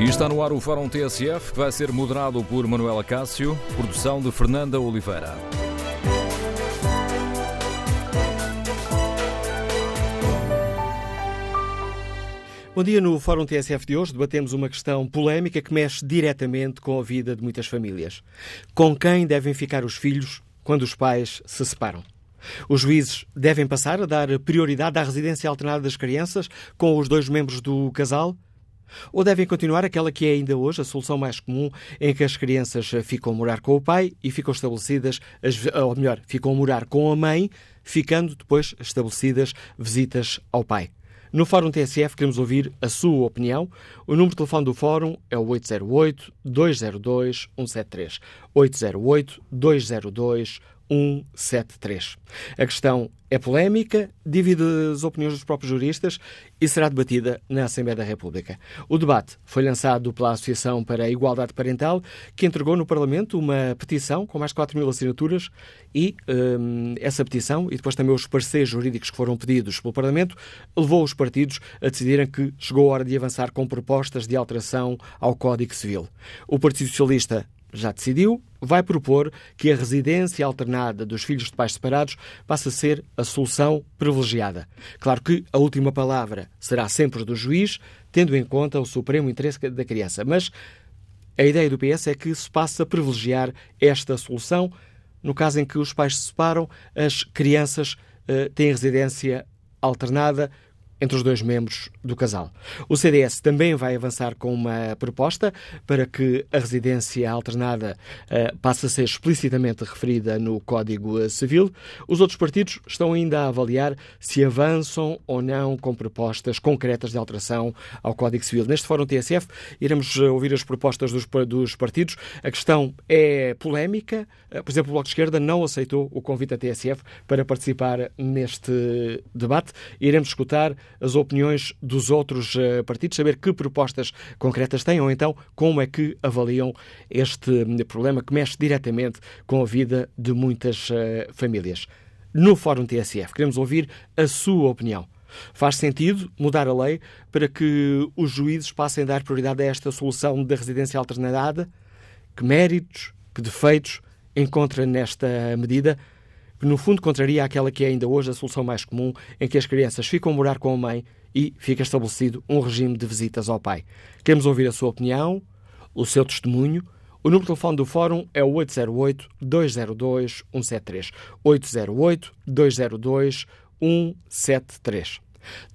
E está no ar o Fórum TSF, que vai ser moderado por Manuela Cássio, produção de Fernanda Oliveira. Bom dia. No Fórum TSF de hoje debatemos uma questão polémica que mexe diretamente com a vida de muitas famílias. Com quem devem ficar os filhos quando os pais se separam? Os juízes devem passar a dar prioridade à residência alternada das crianças com os dois membros do casal? Ou devem continuar aquela que é ainda hoje a solução mais comum, em que as crianças ficam a morar com o pai e ficam estabelecidas, ou melhor, ficam a morar com a mãe, ficando depois estabelecidas visitas ao pai? No Fórum TSF queremos ouvir a sua opinião. O número de telefone do Fórum é o 808-202-173. 808-202-173. A questão é polémica, divide as opiniões dos próprios juristas e será debatida na Assembleia da República. O debate foi lançado pela Associação para a Igualdade Parental, que entregou no Parlamento uma petição com mais de 4 mil assinaturas e hum, essa petição, e depois também os parceiros jurídicos que foram pedidos pelo Parlamento, levou os partidos a decidirem que chegou a hora de avançar com propostas de alteração ao Código Civil. O Partido Socialista já decidiu, vai propor que a residência alternada dos filhos de pais separados passe a ser a solução privilegiada. Claro que a última palavra será sempre do juiz, tendo em conta o supremo interesse da criança, mas a ideia do PS é que se passe a privilegiar esta solução. No caso em que os pais se separam, as crianças uh, têm residência alternada entre os dois membros do casal. O CDS também vai avançar com uma proposta para que a residência alternada uh, passe a ser explicitamente referida no Código Civil. Os outros partidos estão ainda a avaliar se avançam ou não com propostas concretas de alteração ao Código Civil. Neste Fórum TSF iremos ouvir as propostas dos, dos partidos. A questão é polémica. Uh, por exemplo, o Bloco de Esquerda não aceitou o convite da TSF para participar neste debate. Iremos escutar as opiniões dos outros uh, partidos, saber que propostas concretas têm ou então como é que avaliam este hum, problema que mexe diretamente com a vida de muitas uh, famílias. No Fórum TSF, queremos ouvir a sua opinião. Faz sentido mudar a lei para que os juízes passem a dar prioridade a esta solução da residência alternada? Que méritos, que defeitos encontra nesta medida? Que no fundo contraria aquela que é ainda hoje a solução mais comum, em que as crianças ficam a morar com a mãe e fica estabelecido um regime de visitas ao pai. Queremos ouvir a sua opinião, o seu testemunho. O número de telefone do Fórum é o 808-202-173. 808-202-173.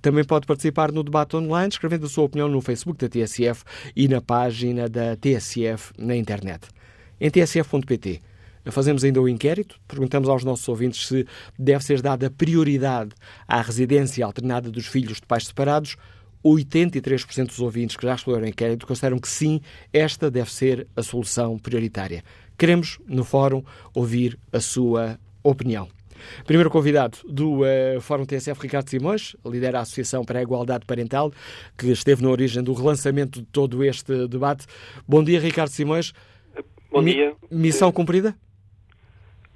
Também pode participar no debate online, escrevendo a sua opinião no Facebook da TSF e na página da TSF na internet. Em tsf.pt Fazemos ainda o inquérito, perguntamos aos nossos ouvintes se deve ser dada prioridade à residência alternada dos filhos de pais separados. 83% dos ouvintes que já responderam ao inquérito consideram que sim, esta deve ser a solução prioritária. Queremos, no fórum, ouvir a sua opinião. Primeiro convidado do uh, Fórum TSF, Ricardo Simões, lidera a Associação para a Igualdade Parental, que esteve na origem do relançamento de todo este debate. Bom dia, Ricardo Simões. Bom dia. Mi missão cumprida?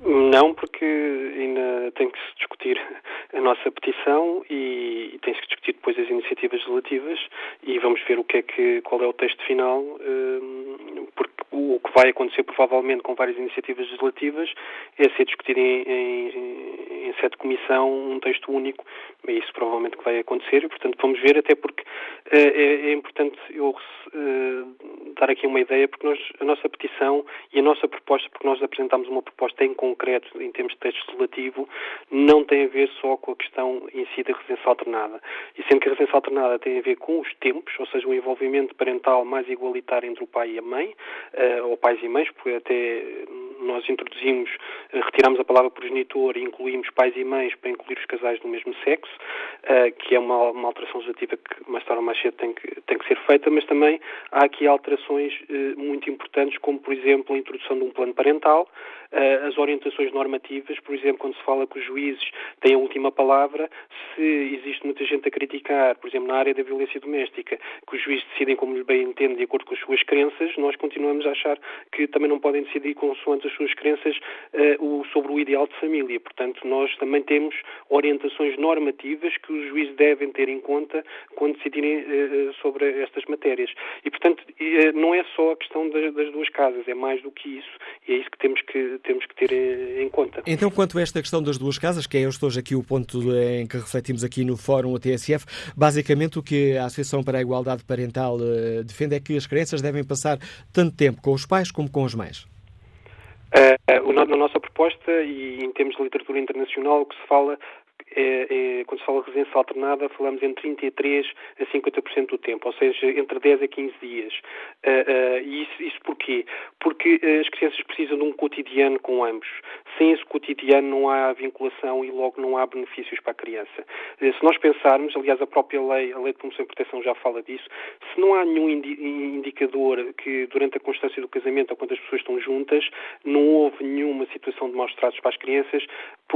Não, porque ainda tem que se discutir a nossa petição e, tem-se que discutir depois as iniciativas legislativas e vamos ver o que é que, qual é o texto final, um, porque o que vai acontecer provavelmente com várias iniciativas legislativas é ser discutido em, em, em sede de comissão um texto único, é isso provavelmente que vai acontecer portanto, vamos ver, até porque uh, é, é, importante eu uh, dar aqui uma ideia, porque nós, a nossa petição e a nossa proposta, porque nós apresentámos uma proposta em concreto em termos de texto legislativo, não tem a ver só com a questão em si da residência alternada. E sendo que a residência alternada tem a ver com os tempos, ou seja, o envolvimento parental mais igualitário entre o pai e a mãe, ou pais e mães, porque até nós introduzimos, uh, retiramos a palavra progenitor e incluímos pais e mães para incluir os casais do mesmo sexo, uh, que é uma, uma alteração legislativa que mais tarde ou mais cedo tem que, tem que ser feita, mas também há aqui alterações muito importantes, como por exemplo a introdução de um plano parental, as orientações normativas, por exemplo, quando se fala que os juízes têm a última palavra, se existe muita gente a criticar, por exemplo, na área da violência doméstica, que os juízes decidem como lhe bem entendem, de acordo com as suas crenças, nós continuamos achar que também não podem decidir consoante as suas crenças uh, sobre o ideal de família. Portanto, nós também temos orientações normativas que os juízes devem ter em conta quando decidirem uh, sobre estas matérias. E, portanto, não é só a questão das, das, duas casas, é mais do que isso. E é isso que temos que, temos que ter em conta. Então, quanto a esta questão das duas casas, que é hoje aqui o ponto em que refletimos aqui no Fórum TSF, basicamente o que a Associação para a Igualdade Parental defende é que as crianças devem passar tanto tempo com os pais como com os mães. Uh, na nossa proposta e em termos de literatura internacional, o que se fala é, é, quando se fala de residência alternada, falamos entre 33% a 50% do tempo, ou seja, entre 10 a 15 dias. Uh, uh, e isso, isso porquê? Porque uh, as crianças precisam de um cotidiano com ambos. Sem esse cotidiano não há vinculação e logo não há benefícios para a criança. se nós pensarmos, aliás, a própria lei, a lei de promoção e proteção já fala disso, se não há nenhum indicador que durante a constância do casamento ou quando as pessoas estão juntas, não houve nenhuma situação de maus tratos para as crianças,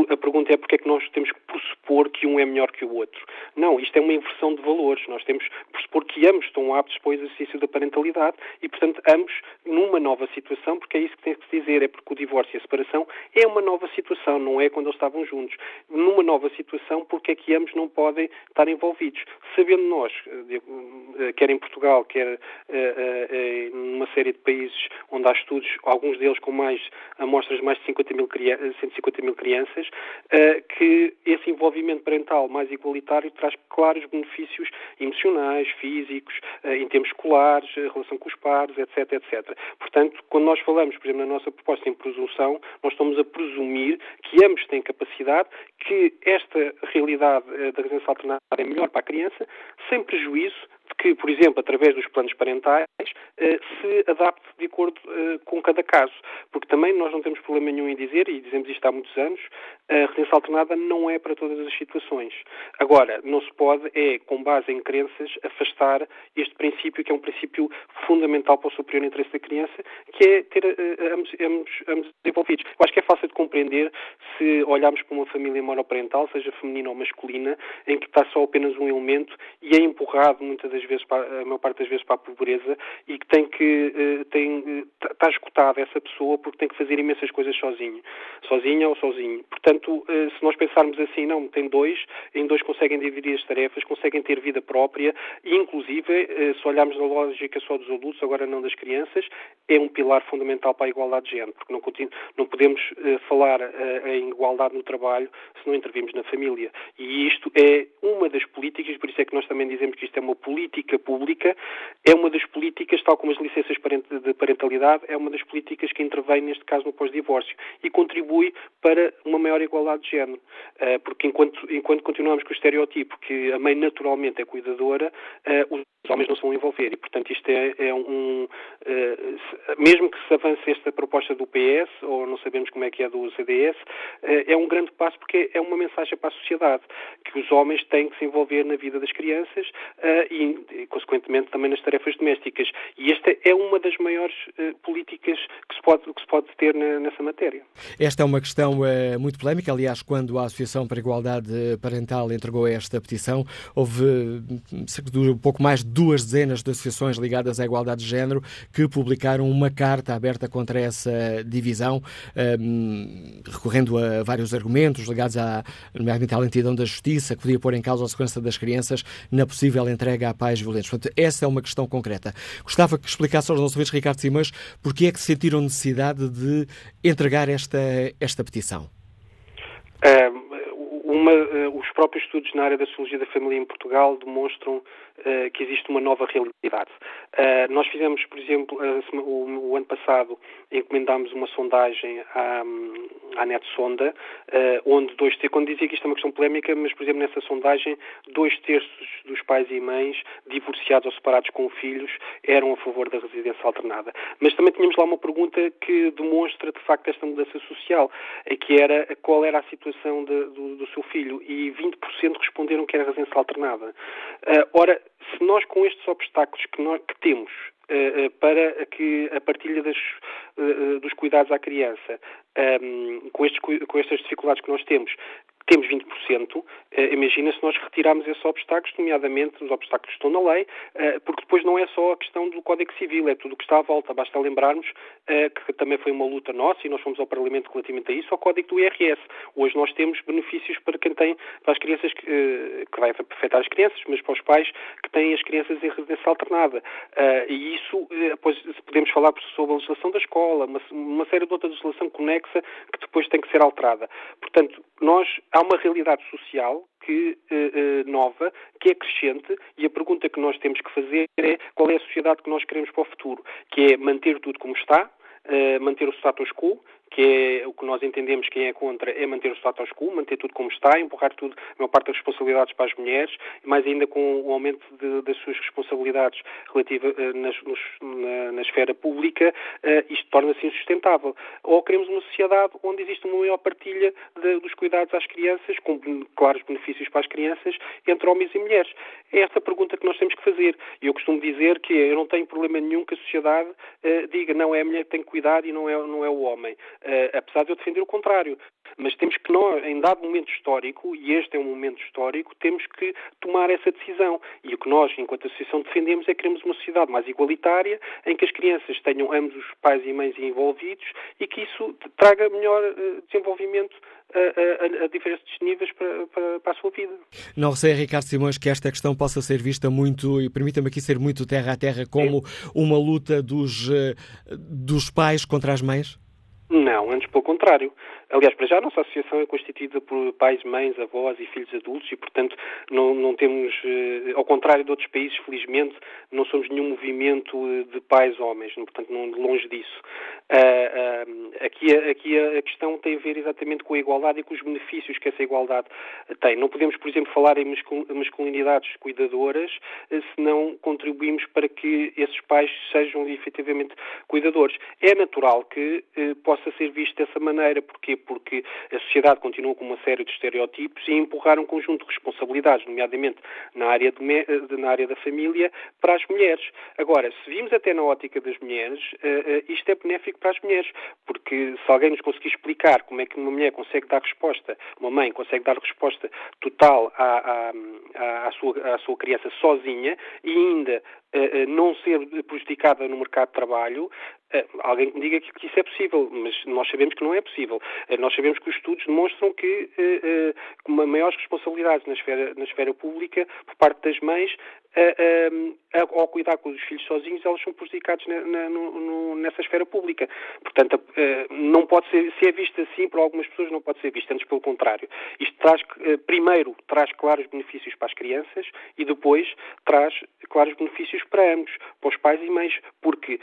a pergunta é porque é que nós temos que pressupor que um é melhor que o outro. Não, isto é uma inversão de valores. Nós temos que pressupor que ambos estão aptos para o exercício da parentalidade e, portanto, ambos numa nova situação, porque é isso que tem que se dizer, é porque o divórcio e a separação é uma nova situação, não é quando eles estavam juntos. Numa nova situação, porque é que ambos não podem estar envolvidos. Sabendo nós, eh, eh, quer em Portugal, quer eh, numa série de países onde há estudos, alguns deles com mais amostras de mais de 50 mil, 150 mil crianças, que esse envolvimento parental mais igualitário traz claros benefícios emocionais, físicos, eh, em termos escolares, relação com os pares, etc, etc. Portanto, quando nós falamos, por exemplo, na nossa proposta em presunção, nós estamos a presumir que ambos têm capacidade, que esta realidade eh, da residência alternada é melhor para a criança, sem prejuízo que, por exemplo, através dos planos parentais, eh, se adapte de acordo com cada caso. Porque também nós não temos problema nenhum em dizer, e dizemos isto há muitos anos, a residência alternada não é para todas as situações. Agora, não se pode, é, com base em crenças, afastar este princípio, que é um princípio fundamental para o superior interesse da criança, que é ter uh, ambos, ambos, ambos envolvidos. Eu acho que é fácil de compreender se olharmos para uma família monoparental, seja feminina ou masculina, em que está só apenas um elemento e é empurrado muitas das vezes, para, a maior parte das vezes, para a pobreza e que tem que, uh, tem, está esgotada essa pessoa porque tem que fazer imensas coisas sozinho, sozinha ou sozinho. Portanto, se nós pensarmos assim, não, tem dois, em dois conseguem dividir as tarefas, conseguem ter vida própria e, inclusive, eh, se olharmos na lógica só dos adultos, agora não das crianças, é um pilar fundamental para a igualdade de género, porque não, não podemos eh, falar eh, em igualdade no trabalho se não intervimos na família. E isto é uma das políticas, por isso é que nós também dizemos que isto é uma política pública, é uma das políticas, tal como as licenças de parentalidade, é uma das políticas que intervém, neste caso, no pós-divórcio e contribui para uma maior igualdade de género. Porque enquanto, enquanto continuamos com o estereotipo que a mãe naturalmente é cuidadora, uh, os homens não se vão envolver. E, portanto, isto é, é um. Uh, mesmo que se avance esta proposta do PS, ou não sabemos como é que é do CDS, uh, eh, é um grande passo porque é uma mensagem para a sociedade que os homens têm que se envolver na vida das crianças e, e, consequentemente, também nas tarefas domésticas. E esta é uma das maiores políticas que se pode, que se pode ter na, nessa matéria. Esta é uma questão muito polémica. Aliás, quando a Associação para a Igualdade Parental entregou esta petição, houve um pouco mais de duas dezenas de associações ligadas à igualdade de género que publicaram uma carta aberta contra essa divisão, um, recorrendo a vários argumentos ligados à, nomeadamente à lentidão da justiça, que podia pôr em causa a segurança das crianças na possível entrega a pais violentos. Portanto, essa é uma questão concreta. Gostava que explicasse aos nossos ouvintes, Ricardo Simões, porque é que sentiram necessidade de entregar esta, esta petição. Uma, uh, os próprios estudos na área da sociologia da família em Portugal demonstram uh, que existe uma nova realidade. Uh, nós fizemos, por exemplo, o, o, ano passado encomendámos uma sondagem à, à NetSonda, onde dois terços, quando dizia que isto é uma questão polémica, mas, por exemplo, nessa sondagem, dois terços dos pais e mães divorciados ou separados com filhos eram a favor da residência alternada. Mas também tínhamos lá uma pergunta que demonstra, de facto, esta mudança social, que era qual era a situação de, do, do seu filho e 20% responderam que era residência alternada. Uh, ora, se nós com estes obstáculos que, nós, que temos uh, para que a partilha das, dos cuidados à criança, com, estes, com estas dificuldades que nós temos, temos 20%, eh, imagina se nós retirarmos esses obstáculos, nomeadamente os obstáculos que estão na lei, eh, porque depois não é só a questão do Código Civil, é tudo o que está à volta. Basta lembrarmos eh, que também foi uma luta nossa e nós fomos ao Parlamento relativamente a isso, ao Código do IRS. Hoje nós temos benefícios para quem tem, para as crianças, que, vai afetar as crianças, mas para os pais que têm as crianças em residência alternada. E isso, depois podemos falar sobre a legislação da escola, uma, série de outra legislação conexa que depois tem que ser alterada. Portanto, nós, há uma realidade social que, uh, uh, nova, que é crescente, e a pergunta que nós temos que fazer é qual é a sociedade que nós queremos para o futuro, que é manter tudo como está, uh, manter o status quo, que é o que nós entendemos quem é contra, é manter o status quo, manter tudo como está, empurrar tudo, a maior parte das responsabilidades para as mulheres, mais ainda com o aumento de, das suas responsabilidades relativas uh, nas, na, na, esfera pública, uh, isto torna-se insustentável. Ou queremos uma sociedade onde existe uma maior partilha de, dos cuidados às crianças, com claros benefícios para as crianças, entre homens e mulheres. É esta a pergunta que nós temos que fazer. E eu costumo dizer que eu não tenho problema nenhum que a sociedade uh, diga não é a mulher que tem que cuidar e não é, não é o homem uh, apesar de eu defender o contrário. Mas temos que nós, em dado momento histórico, e este é um momento histórico, temos que tomar essa decisão. E o que nós, enquanto associação, defendemos é que queremos uma sociedade mais igualitária, em que as crianças tenham ambos os pais e mães envolvidos e que isso traga melhor uh, desenvolvimento a, a, a, diferentes níveis para, para, para, a sua vida. Não receia, Ricardo Simões, que esta questão possa ser vista muito, e permita-me aqui ser muito terra a terra, como Sim. uma luta dos, eh, dos pais contra as mães? Não, antes pelo contrário. Aliás, para já a nossa associação é constituída por pais, mães, avós e filhos adultos e, portanto, não, não temos, eh, ao contrário de outros países, felizmente, não somos nenhum movimento eh, de pais homens, portanto, não, longe disso. Uh, uh, aqui, aqui a, questão tem a ver exatamente com a igualdade e com os benefícios que essa igualdade tem. Não podemos, por exemplo, falar em masculinidades cuidadoras se não contribuímos para que esses pais sejam efetivamente cuidadores. É natural que possa ser visto dessa maneira, porque porque a sociedade continua com uma série de estereótipos e empurrar um conjunto de responsabilidades, nomeadamente na área, de, na área da família, para as mulheres. Agora, se vimos até na ótica das mulheres, uh, uh, isto é benéfico para as mulheres, porque se alguém nos conseguir explicar como é que uma mulher consegue dar resposta, uma mãe consegue dar resposta total à, à, à, sua, à sua criança sozinha e ainda uh, não ser prejudicada no mercado de trabalho, eh, alguém que me diga que, isso é possível, mas nós sabemos que não é possível. Eh, nós sabemos que os estudos demonstram que uh, uh, maiores responsabilidades na esfera, na esfera pública por parte das mães ao cuidar com os filhos sozinhos, elas são prejudicados na, na, no, nessa esfera pública. Portanto, não pode ser, se é visto assim, para algumas pessoas não pode ser visto, antes pelo contrário. Isto traz, primeiro, traz claros benefícios para as crianças e depois traz claros benefícios para ambos, para os pais e mães, porque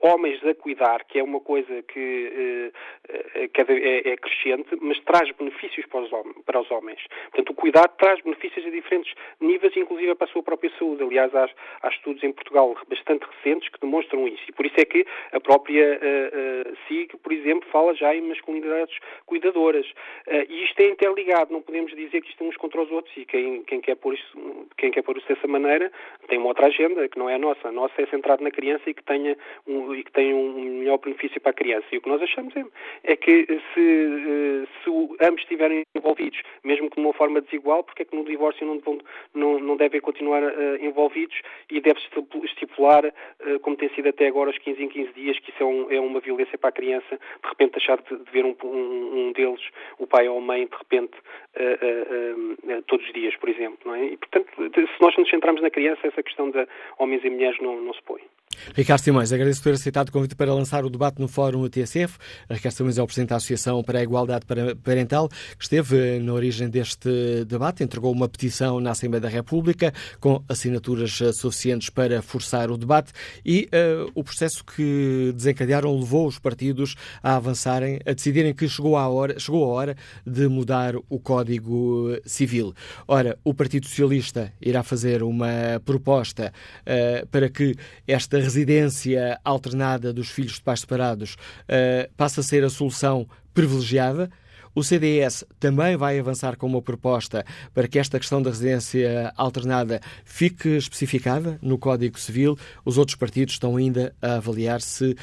homens a cuidar, que é uma coisa que, é, é, crescente, mas traz benefícios para os, para os homens. Portanto, o cuidado traz benefícios a diferentes níveis, inclusive para a sua própria saúde. Aliás, há, há estudos em Portugal bastante recentes que demonstram isso. E por isso é que a própria uh, uh, SIG, por exemplo, fala já em masculinidades cuidadoras. Uh, e isto é interligado, não podemos dizer que isto é uns contra os outros. E quem, quem, quer pôr isso, quem quer pôr isso dessa maneira tem uma outra agenda que não é a nossa. A nossa é centrada na criança e que tenha um, e que tenha um melhor benefício para a criança. E o que nós achamos é, é que se, se ambos estiverem envolvidos, mesmo que de uma forma desigual, porque é que no divórcio não, não, não devem continuar envolvidos e deve-se estipular, uh, como tem sido até agora, os 15 em 15 dias, que isso é, um, é uma violência para a criança, de repente deixar de, de ver um, um, um, deles, o pai ou a mãe, de repente, todos os dias, por exemplo. É? E, portanto, se nós nos centrarmos na criança, essa questão de homens e mulheres não, não se põe. Ricardo Simões, agradeço por ter aceitado o convite para lançar o debate no Fórum TSF. Ricardo Simões é o Presidente da Associação para a Igualdade Parental, que esteve na origem deste debate, entregou uma petição na Assembleia da República com assinaturas suficientes para forçar o debate e uh, o processo que desencadearam levou os partidos a avançarem, a decidirem que chegou a hora, chegou a hora de mudar o Código Civil. Ora, o Partido Socialista irá fazer uma proposta uh, para que esta residência alternada dos filhos de pais separados uh, passa a ser a solução privilegiada. O CDS também vai avançar com uma proposta para que esta questão da residência alternada fique especificada no Código Civil. Os outros partidos estão ainda a avaliar se uh,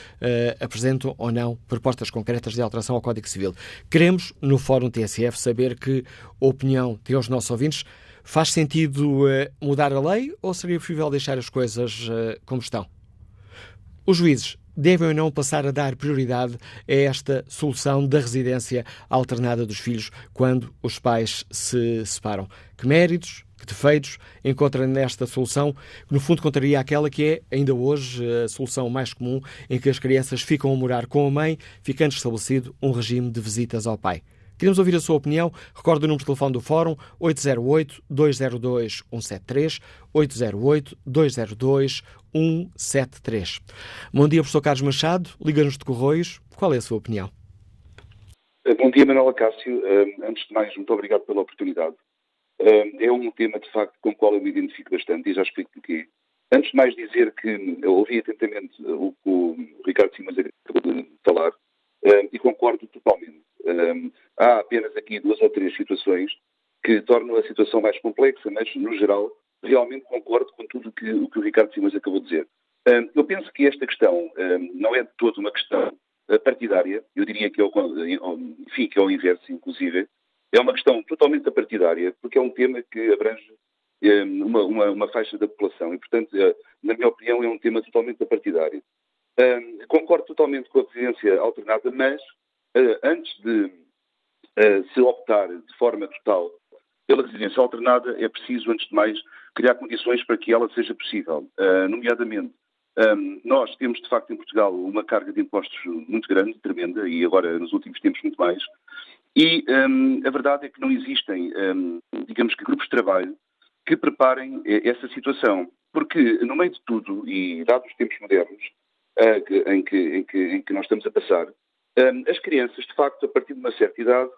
apresentam ou não propostas concretas de alteração ao Código Civil. Queremos, no Fórum TSF, saber que a opinião tem os nossos ouvintes. Faz sentido uh, mudar a lei ou seria preferível deixar as coisas uh, como estão? Os juízes devem ou não passar a dar prioridade a esta solução da residência alternada dos filhos quando os pais se separam? Que méritos, que defeitos encontra nesta solução, que no fundo contraria aquela que é, ainda hoje, a solução mais comum, em que as crianças ficam a morar com a mãe, ficando estabelecido um regime de visitas ao pai? Queremos ouvir a sua opinião. Recorde o número de telefone do Fórum 808-202-173, 808-202-173. Bom dia, professor Carlos Machado. Liga-nos de Correios. Qual é a sua opinião? Eh, bom dia, Manuela Cássio. Eh, antes de mais, muito obrigado pela oportunidade. Eh, é um tema, de facto, com o qual eu me identifico bastante e já explico porquê. Antes de mais dizer que eu ouvi atentamente o que o Ricardo Simas acabou de falar e concordo totalmente. Há apenas aqui duas ou três situações que tornam a situação mais complexa, mas, no geral, realmente concordo com tudo que, o que o Ricardo Simas acabou de dizer. Eu penso que esta questão não é de todo uma questão eh, partidária, eu diria que é, o, enfim, que é o inverso, inclusive, é uma questão totalmente partidária, porque é um tema que abrange uma, uma, uma faixa da população e, portanto, eh, na minha opinião, é um tema totalmente partidário. concordo totalmente com a residência alternada, mas eh, antes de se optar de forma total pela residência alternada, é preciso, antes de mais, criar condições para que ela seja possível, uh, nomeadamente um, nós temos, de facto, em Portugal uma carga de impostos muito grande, tremenda, e agora, nos últimos tempos, muito mais. E um, a verdade é que não existem, um, digamos que, grupos de trabalho que preparem eh, essa situação. Porque, no meio de tudo, e dados os tempos modernos uh, em, que, em, que, em, que, nós estamos a passar, as crianças, de facto, a partir de uma certa idade,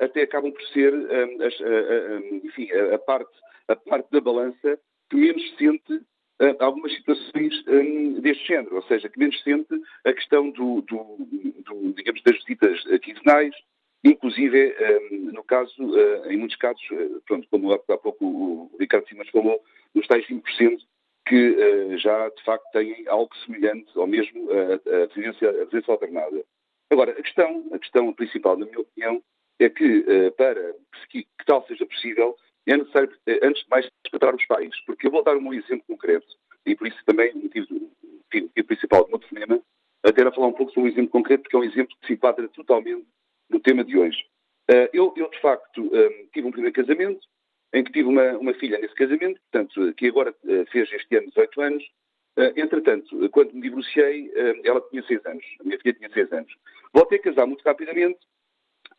até acabam por ser as, a, a, enfim, a, parte, a parte da balança que menos sente uh, algumas situações um, deste género, ou seja, que menos sente a questão do, do, do digamos, das visitas quinzenais, inclusive, no caso, uh, em muitos casos, uh, pronto, como há, há, pouco o Ricardo Simas falou, nos tais 5% que já, de facto, têm algo semelhante ao mesmo a, a residência, a alternada. Agora, a questão, a questão principal, na minha opinião, é que uh, para que, que, tal seja possível, é necessário, eh, antes de mais, respeitar os pais. Porque eu vou dar um exemplo concreto, e por isso também o motivo, motivo principal do meu telefonema, até era falar um pouco sobre um exemplo concreto, porque é um exemplo que se enquadra totalmente no tema de hoje. Uh, eu, eu, de facto, um, tive um primeiro casamento, em que tive uma, uma filha nesse casamento, portanto, que agora uh, fez este ano 18 anos, Uh, entretanto, quando me divorciei, uh, ela tinha 6 anos, a minha filha tinha 6 anos. Voltei a casar muito rapidamente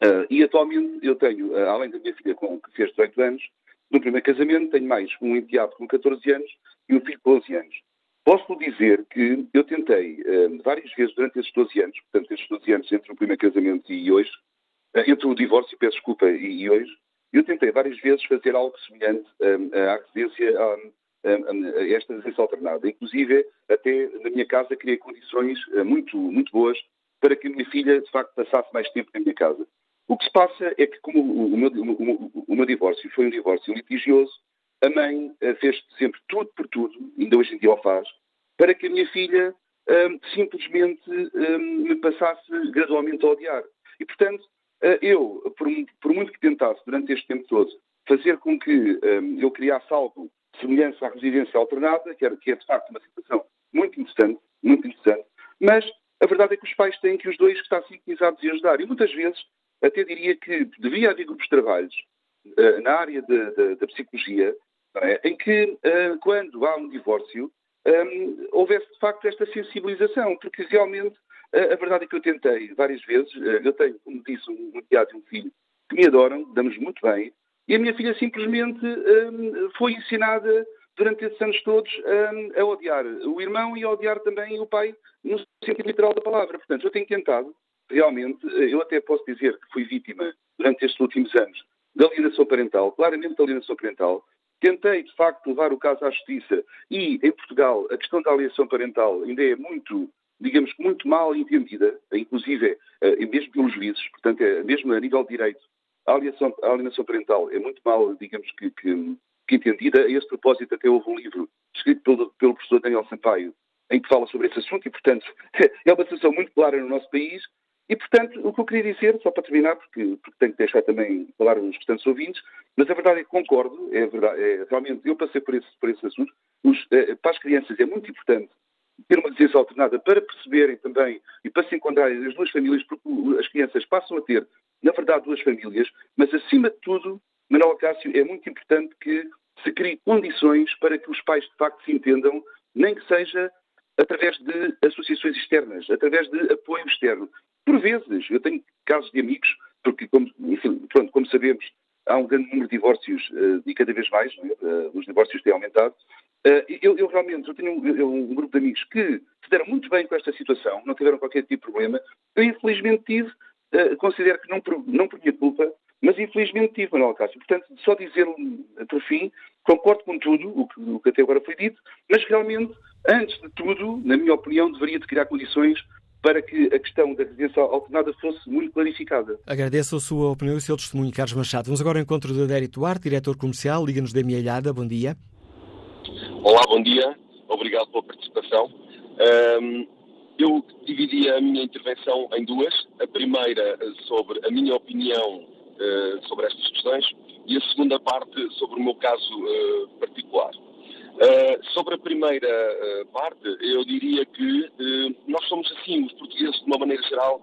uh, e atualmente eu tenho, além da minha filha com, que fez 18 anos, no primeiro casamento tenho mais um enteado com 14 anos e um filho com 11 anos. Posso dizer que eu tentei várias vezes durante esses 12 anos, portanto, esses 12 anos entre o primeiro casamento e hoje, entre o divórcio, peço desculpa, e, e hoje, eu tentei várias vezes fazer algo semelhante à residência esta residência alternada. Inclusive, até na minha casa criei condições eh, muito, muito boas para que a minha filha, de facto, passasse mais tempo na minha casa. O que se passa é que, como o meu, o, meu divórcio foi um divórcio litigioso, a mãe eh, fez sempre tudo por tudo, ainda hoje em dia o faz, para que a minha filha um, simplesmente um, me passasse gradualmente a odiar. E, portanto, uh, eu, por, por, muito que tentasse durante este tempo todo fazer com que um, eu criasse algo semelhança à residência alternada, que, era, que é de facto uma situação muito interessante, muito interessante, mas a verdade é que os pais têm que os dois estar sintonizados e ajudar. E muitas vezes até diria que devia haver grupos de trabalhos uh, na área da psicologia, é? em que uh, quando há um divórcio um, ehm, houvesse de facto esta sensibilização, porque realmente uh, a verdade é que eu tentei várias vezes, eu tenho, como disse, um, um e um filho que me adoram, damos muito bem, e a minha filha simplesmente um, foi ensinada durante esses anos todos um, a odiar o irmão e a odiar também o pai, no sentido literal da palavra. Portanto, eu tenho tentado, realmente, eu até posso dizer que fui vítima durante estes últimos anos da alienação parental, claramente da alienação parental. Tentei, de facto, levar o caso à justiça e, em Portugal, a questão da alienação parental ainda é muito, digamos, muito mal entendida, inclusive é, mesmo pelos juízes, portanto, é, mesmo a nível de direito, a alienação, a alienação parental é muito mal, digamos, que, que, que, entendida. A esse propósito, até houve um livro escrito pelo, pelo professor Daniel Sampaio, em que fala sobre esse assunto, e, portanto, é uma situação muito clara no nosso país. E, portanto, o que eu queria dizer, só para terminar, porque, porque tenho que deixar também falar os restantes ouvintes, mas a verdade é que concordo, é verdade, é, realmente, eu passei por esse, por esse assunto. Os, eh, para as crianças é muito importante ter uma licença alternada para perceberem também e para se encontrarem as duas famílias, porque as crianças passam a ter, na verdade, duas famílias, mas acima de tudo, Manuel Cássio, é muito importante que se criem condições para que os pais de facto se entendam, nem que seja através de associações externas, através de apoio externo. Por vezes, eu tenho casos de amigos, porque, como, enfim, pronto, como sabemos, há um grande número de divórcios uh, e cada vez mais, uh, os divórcios têm aumentado. Uh, eu, eu, realmente, eu tenho um, um, grupo de amigos que se deram muito bem com esta situação, não tiveram qualquer tipo de problema. Eu, infelizmente, tive, considero que não por, não por minha culpa, mas infelizmente tive, Manuel Cássio. Portanto, só dizer por fim, concordo com tudo o que, o que até agora foi dito, mas realmente, antes de tudo, na minha opinião, deveria de criar condições para que a questão da residência alternada fosse muito clarificada. Agradeço a sua opinião e o seu testemunho, Carlos Machado. Vamos agora ao encontro do Adério Duarte, diretor comercial, Liga-nos da Mielhada. Bom dia. Olá, bom dia. Obrigado pela participação. Um, eu dividi a minha intervenção em duas. A primeira sobre a minha opinião uh, sobre estas questões e a segunda parte sobre o meu caso uh, particular. Uh, sobre a primeira uh, parte, eu diria que uh, nós somos assim, os portugueses, de uma maneira geral,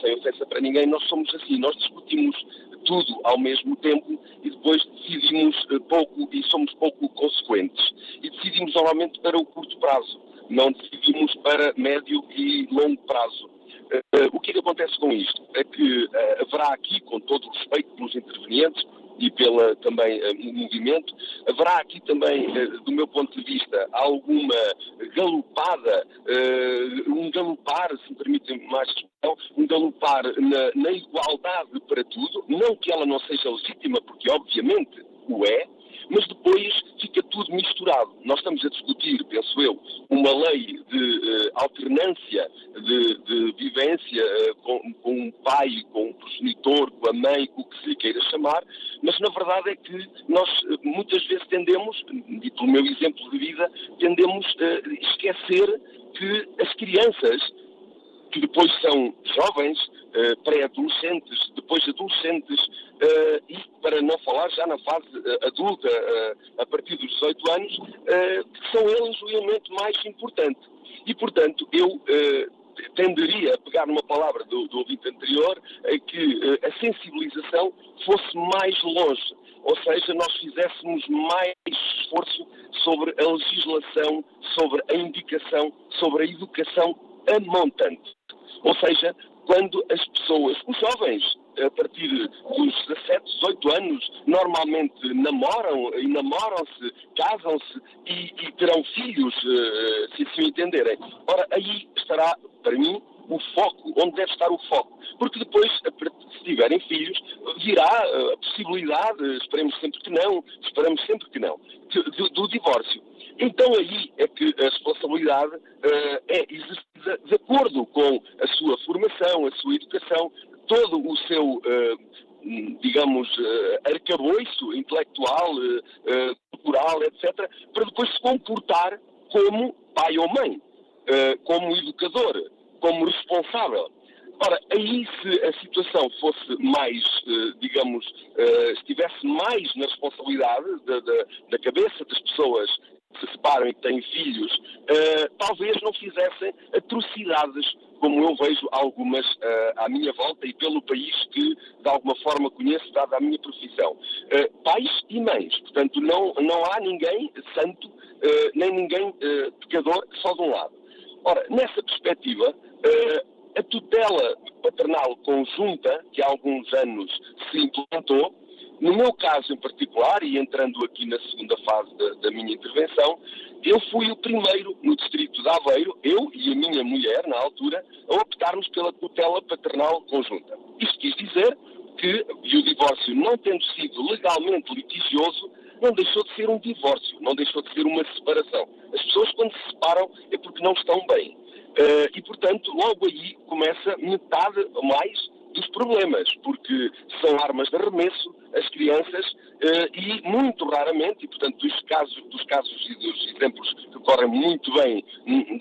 sem ofensa para ninguém, nós somos assim, nós discutimos tudo ao mesmo tempo e depois decidimos pouco e somos pouco consequentes. E decidimos normalmente para o curto prazo, não decidimos para médio e longo prazo. o que, é que acontece com isto? É que haverá aqui, com todo o respeito pelos intervenientes, e pela também uh, movimento. Haverá aqui também, uh, do meu ponto de vista, alguma galupada, uh, um galopar, se me permitem mais um galopar na, na igualdade para tudo, não que ela não seja legítima, porque obviamente o é, mas depois fica tudo misturado. Nós estamos a discutir, penso eu, uma lei de uh, alternância de, de vivência uh, com, com um pai, com um progenitor, com a mãe, com o que se queira chamar, mas na verdade é que nós uh, muitas vezes tendemos, e pelo meu exemplo de vida, tendemos a esquecer que as crianças que depois são jovens, uh, pré-adolescentes, depois adolescentes, uh, e para não falar já na fase uh, adulta, a partir dos 18 anos, que são eles o elemento mais importante. E, portanto, eu tenderia a pegar numa palavra do, do ouvinte anterior, a que a sensibilização fosse mais longe. Ou seja, nós fizéssemos mais esforço sobre a legislação, sobre a indicação, sobre a educação a montante. Ou seja, quando as pessoas, os jovens, a partir dos 17, 18 anos, normalmente namoram e namoram-se, casam-se e, e, terão filhos, uh, se assim entenderem. Ora, aí estará, para mim, o foco, onde deve estar o foco. Porque depois, se tiverem filhos, virá eh, a possibilidade, esperemos sempre que não, esperamos sempre que não, do, do divórcio. Então aí é que a responsabilidade uh, é exercida de acordo com a sua formação, a sua educação, todo o seu, uh, digamos, uh, arcabouço intelectual, uh, cultural, etc., para depois se comportar como pai ou mãe, como educador, como responsável. Ora, aí se a situação fosse mais, digamos, estivesse mais na responsabilidade da, da, da cabeça das pessoas se separam e que têm filhos, uh, talvez não fizessem atrocidades como eu vejo algumas uh, à minha volta e pelo país que de alguma forma conheço, dada a minha profissão. Uh, pais e mães, portanto não, não há ninguém santo, nem ninguém pecador só de um lado. Ora, nessa perspectiva, a tutela paternal conjunta, que há alguns anos se implantou, no meu caso em particular, e entrando aqui na segunda fase da, da, minha intervenção, eu fui o primeiro no distrito de Aveiro, eu e a minha mulher, na altura, a optarmos pela tutela paternal conjunta. Isto quis dizer que, e o divórcio não tendo sido legalmente litigioso, não deixou de ser um divórcio, não deixou de ser uma separação. As pessoas, quando se separam, é porque não estão bem. Uh, e, portanto, logo aí começa metade mais dos problemas, porque são armas de arremesso, as crianças, uh, e muito raramente, e portanto dos casos, dos casos e dos exemplos que correm muito bem,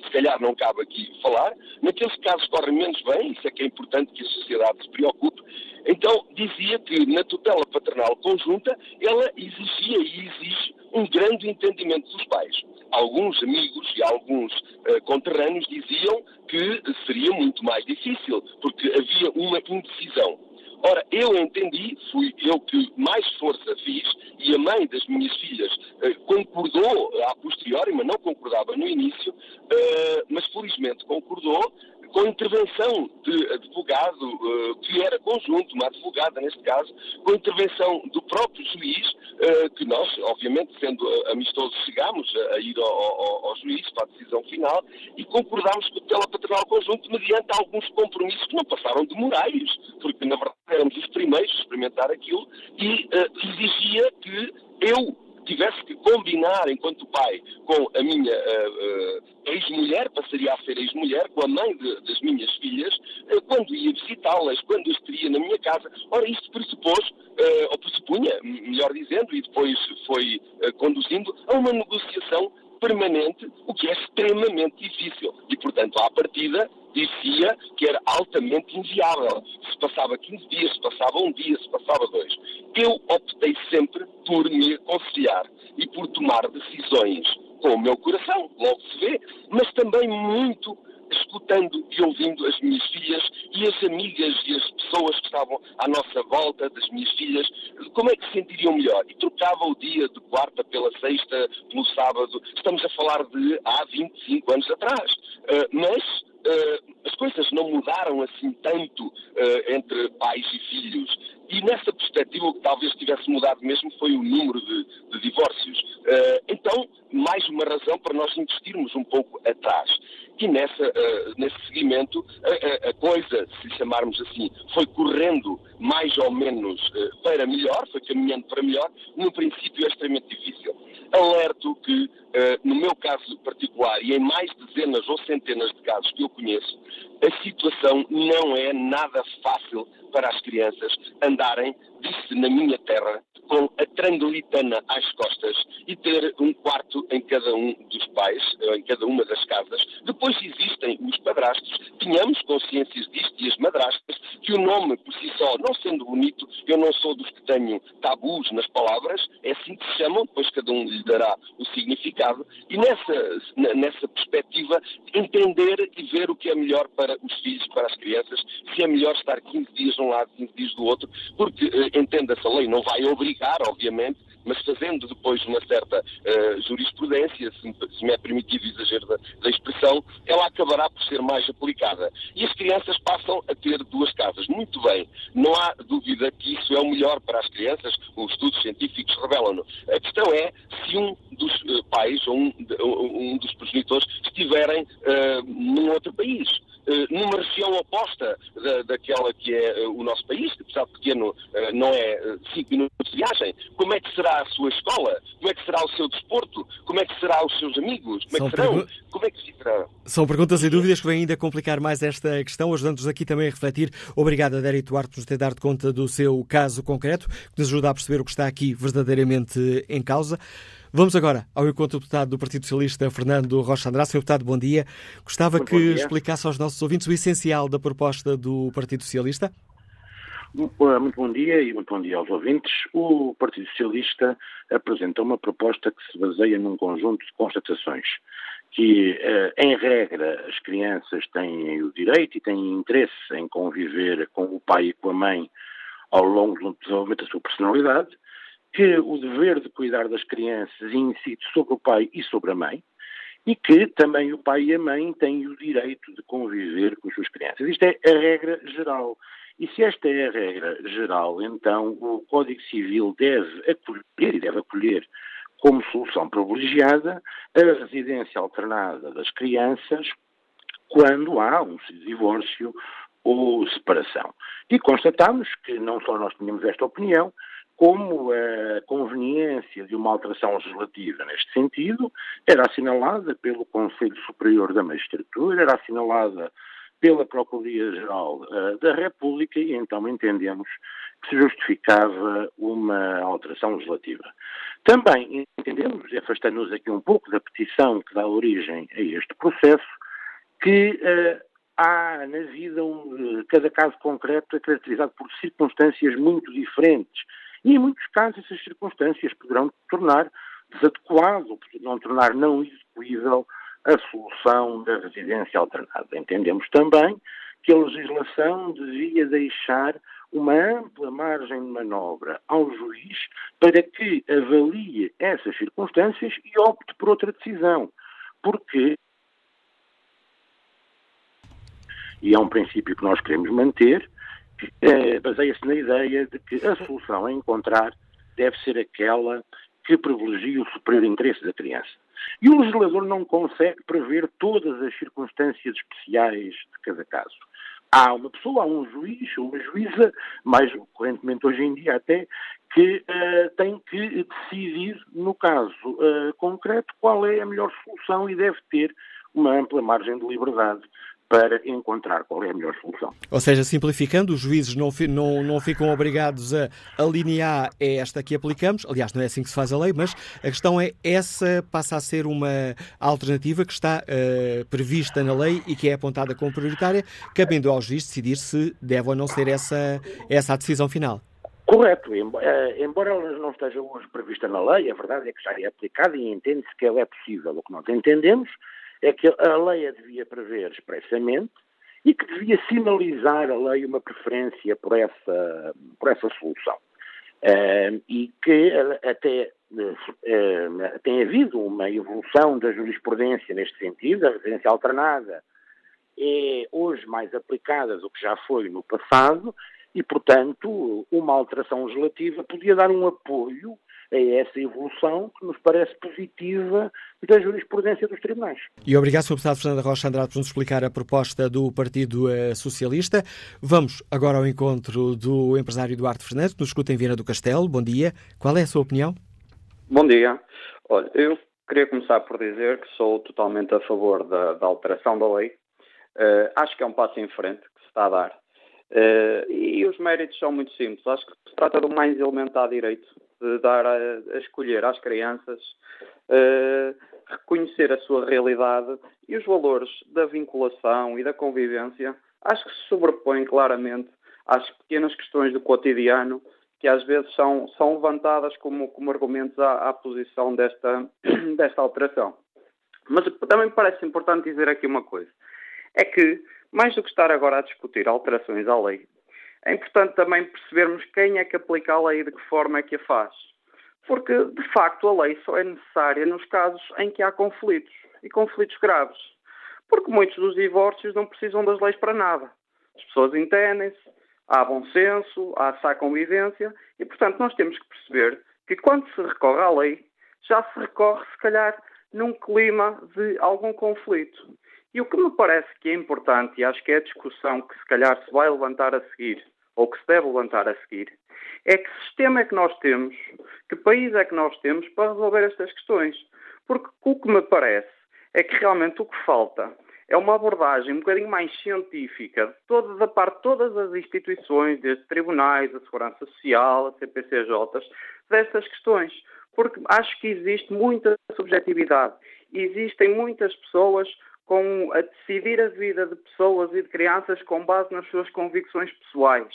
se calhar não cabe aqui falar, naqueles casos correm menos bem, isso é que é importante que a sociedade se preocupe, então dizia que na tutela paternal conjunta ela exigia e exige um grande entendimento dos pais. Alguns amigos e alguns uh, conterrâneos diziam que seria muito mais difícil, porque havia uma indecisão. Ora, eu entendi, fui eu que mais força fiz, e a mãe das minhas filhas uh, concordou a posteriori, mas não concordava no início, uh, mas felizmente concordou, com intervenção de advogado, uh, que era conjunto, uma advogada neste caso, com intervenção do próprio juiz, uh, que nós, obviamente, sendo amistosos, chegámos a, ir ao, ao, ao, juiz para a decisão final e concordámos com o tutela paternal conjunto mediante alguns compromissos que não passaram de morais, porque na verdade éramos os primeiros a experimentar aquilo e uh, exigia que eu tivesse que combinar, enquanto pai, com a minha uh, uh, ex-mulher, passaria a ser ex-mulher, com a mãe de, das minhas filhas, uh, quando ia visitá-las, quando as teria na minha casa. Ora, isto pressupôs, ou pressupunha, melhor dizendo, e depois foi conduzindo a uma negociação permanente, o que é extremamente difícil. E, portanto, à partida, dizia que era altamente inviável. Se passava 15 dias, se passava um dia, se passava dois. Eu optei sempre por me aconselhar e por tomar decisões com o meu coração, logo se vê, mas também muito escutando e ouvindo as minhas filhas e as amigas e as pessoas que estavam à nossa volta das minhas filhas, como é que se sentiriam melhor? E trocava o dia de quarta pela sexta, pelo sábado. Estamos a falar de há 25 anos atrás. Uh, mas as coisas não mudaram assim tanto uh, entre pais e filhos. E nessa perspectiva, o que talvez tivesse mudado mesmo foi o número de, de divórcios. Uh, então, mais uma razão para nós investirmos um pouco atrás. E nessa, nesse seguimento, a, a, coisa, se chamarmos assim, foi correndo mais ou menos para melhor, foi caminhando para melhor. No princípio é extremamente difícil. Alerto que, no meu caso particular, e em mais dezenas ou centenas de casos que eu conheço, a situação não é nada fácil para as crianças andarem, disse na minha terra, com a tranglitana às costas e ter um quarto em cada um dos pais, em cada uma das casas. Depois existem os padrastos, tenhamos consciências disto e as madrastas, que o nome por si só, não sendo bonito, eu não sou dos que tenho tabus nas palavras, é assim que se chamam, depois cada um lhe dará o significado, e nessa, nessa perspectiva entender e ver o que é melhor para os filhos, para as crianças, se é melhor estar 15 dias de um lado, 15 dias do outro, porque, eh, entenda-se, a lei não vai obrigar, obviamente, mas fazendo depois uma certa uh, jurisprudência, se me, se me, é permitido o exagero da, da, expressão, ela acabará por ser mais aplicada. E as crianças passam a ter duas casas. Muito bem, não há dúvida que isso é o melhor para as crianças, os estudos científicos revelam-no. A questão é se um dos uh, pais ou um, um, dos progenitores estiverem uh, num outro país. Numa região oposta da, daquela que é o nosso país, que apesar de pequeno não é cinco minutos de viagem, como é que será a sua escola? Como é que será o seu desporto? Como é que será os seus amigos? Como é que serão? Como é que ficará? São perguntas e dúvidas que vêm ainda complicar mais esta questão, ajudando-nos aqui também a refletir. Obrigado, Adérito Duarte, por nos ter dado conta do seu caso concreto, que nos ajuda a perceber o que está aqui verdadeiramente em causa. Vamos agora ao encontro do deputado do Partido Socialista, Fernando Rocha Andrade. Senhor deputado, bom dia. Gostava muito que explicasse aos nossos ouvintes o essencial da proposta do Partido Socialista. Muito bom dia e muito bom dia aos ouvintes. O Partido Socialista apresenta uma proposta que se baseia num conjunto de constatações que, eh, em regra, as crianças têm o direito e têm interesse em conviver com o pai e com a mãe ao longo do desenvolvimento da sua personalidade, que o dever de cuidar das crianças incide sobre o pai e sobre a mãe, e que também o pai e a mãe têm o direito de conviver com as suas crianças. Isto é a regra geral. E se esta é a regra geral, então o Código Civil deve acolher e deve acolher como solução privilegiada a residência alternada das crianças quando há um divórcio ou separação. E constatamos que não só nós tínhamos esta opinião, como a conveniência de uma alteração legislativa neste sentido era assinalada pelo Conselho Superior da Magistratura, era assinalada pela Procuradoria-Geral uh, da República e então entendemos que se justificava uma alteração legislativa. Também entendemos, afastando-nos aqui um pouco da petição que dá origem a este processo, que uh, há na vida um, cada caso concreto é caracterizado por circunstâncias muito diferentes e em muitos casos essas circunstâncias poderão tornar desadequado, poderão tornar não execuível a solução da residência alternada. Entendemos também que a legislação devia deixar uma ampla margem de manobra ao juiz para que avalie essas circunstâncias e opte por outra decisão. Porque, e é um princípio que nós queremos manter, eh, baseia-se na ideia de que a solução a encontrar deve ser aquela que privilegie o superior interesse da criança. E o legislador não consegue prever todas as circunstâncias especiais de cada caso. Há uma pessoa, há um juiz, uma juíza, mais correntemente hoje em dia até, que uh, tem que decidir, no caso uh, concreto, qual é a melhor solução e deve ter uma ampla margem de liberdade para encontrar qual é a melhor solução. Ou seja, simplificando, os juízes não, não, não ficam obrigados a alinear é esta que aplicamos. Aliás, não é assim que se faz a lei, mas a questão é essa passa a ser uma alternativa que está uh, prevista na lei e que é apontada como prioritária, cabendo ao juiz decidir se deve ou não ser essa, essa a decisão final. Correto. Eh, embora ela não esteja hoje prevista na lei, a verdade é que já é aplicada e entende-se que ela é possível. O que nós entendemos é que a lei a devia prever expressamente e que devia sinalizar a lei uma preferência por essa, por essa solução. Uh, e que até uh, tem havido uma evolução da jurisprudência neste sentido, a residência alternada é hoje mais aplicada do que já foi no passado e, portanto, uma alteração legislativa podia dar um apoio a essa evolução que nos parece positiva da jurisprudência dos tribunais. E obrigado, Sr. Deputado Fernando Rocha Andrade, por nos explicar a proposta do Partido eh, Socialista. Vamos agora ao encontro do empresário Eduardo Fernandes, que nos escuta em Viana do Castelo. Bom dia. Qual é a sua opinião? Bom dia. Olha, eu queria começar por dizer que sou totalmente a favor da, da alteração da lei. Uh, acho que é um passo em frente que se está a dar. Uh, e os méritos são muito simples. Acho que se trata do mais elementar direito de dar a, a escolher às crianças uh, reconhecer a sua realidade e os valores da vinculação e da convivência, acho que se sobrepõem claramente às pequenas questões do cotidiano que às vezes são, são levantadas como, como argumentos à, à posição desta, desta alteração. Mas também me parece importante dizer aqui uma coisa. É que, mais do que estar agora a discutir alterações à lei, é importante também percebermos quem é que aplica a lei e de que forma é que a faz. Porque, de facto, a lei só é necessária nos casos em que há conflitos, e conflitos graves. Porque muitos dos divórcios não precisam das leis para nada. As pessoas entendem-se, há bom senso, há sá convivência, e, portanto, nós temos que perceber que quando se recorre à lei, já se recorre, se calhar, num clima de algum conflito. E o que me parece que é importante, e acho que é a discussão que se calhar se vai levantar a seguir, ou que se deve levantar a seguir, é que sistema é que nós temos, que país é que nós temos para resolver estas questões. Porque o que me parece é que realmente o que falta é uma abordagem um bocadinho mais científica toda, da parte de todas as instituições, desde tribunais, a Segurança Social, a CPCJ, destas questões. Porque acho que existe muita subjetividade. Existem muitas pessoas com a decidir a vida de pessoas e de crianças com base nas suas convicções pessoais.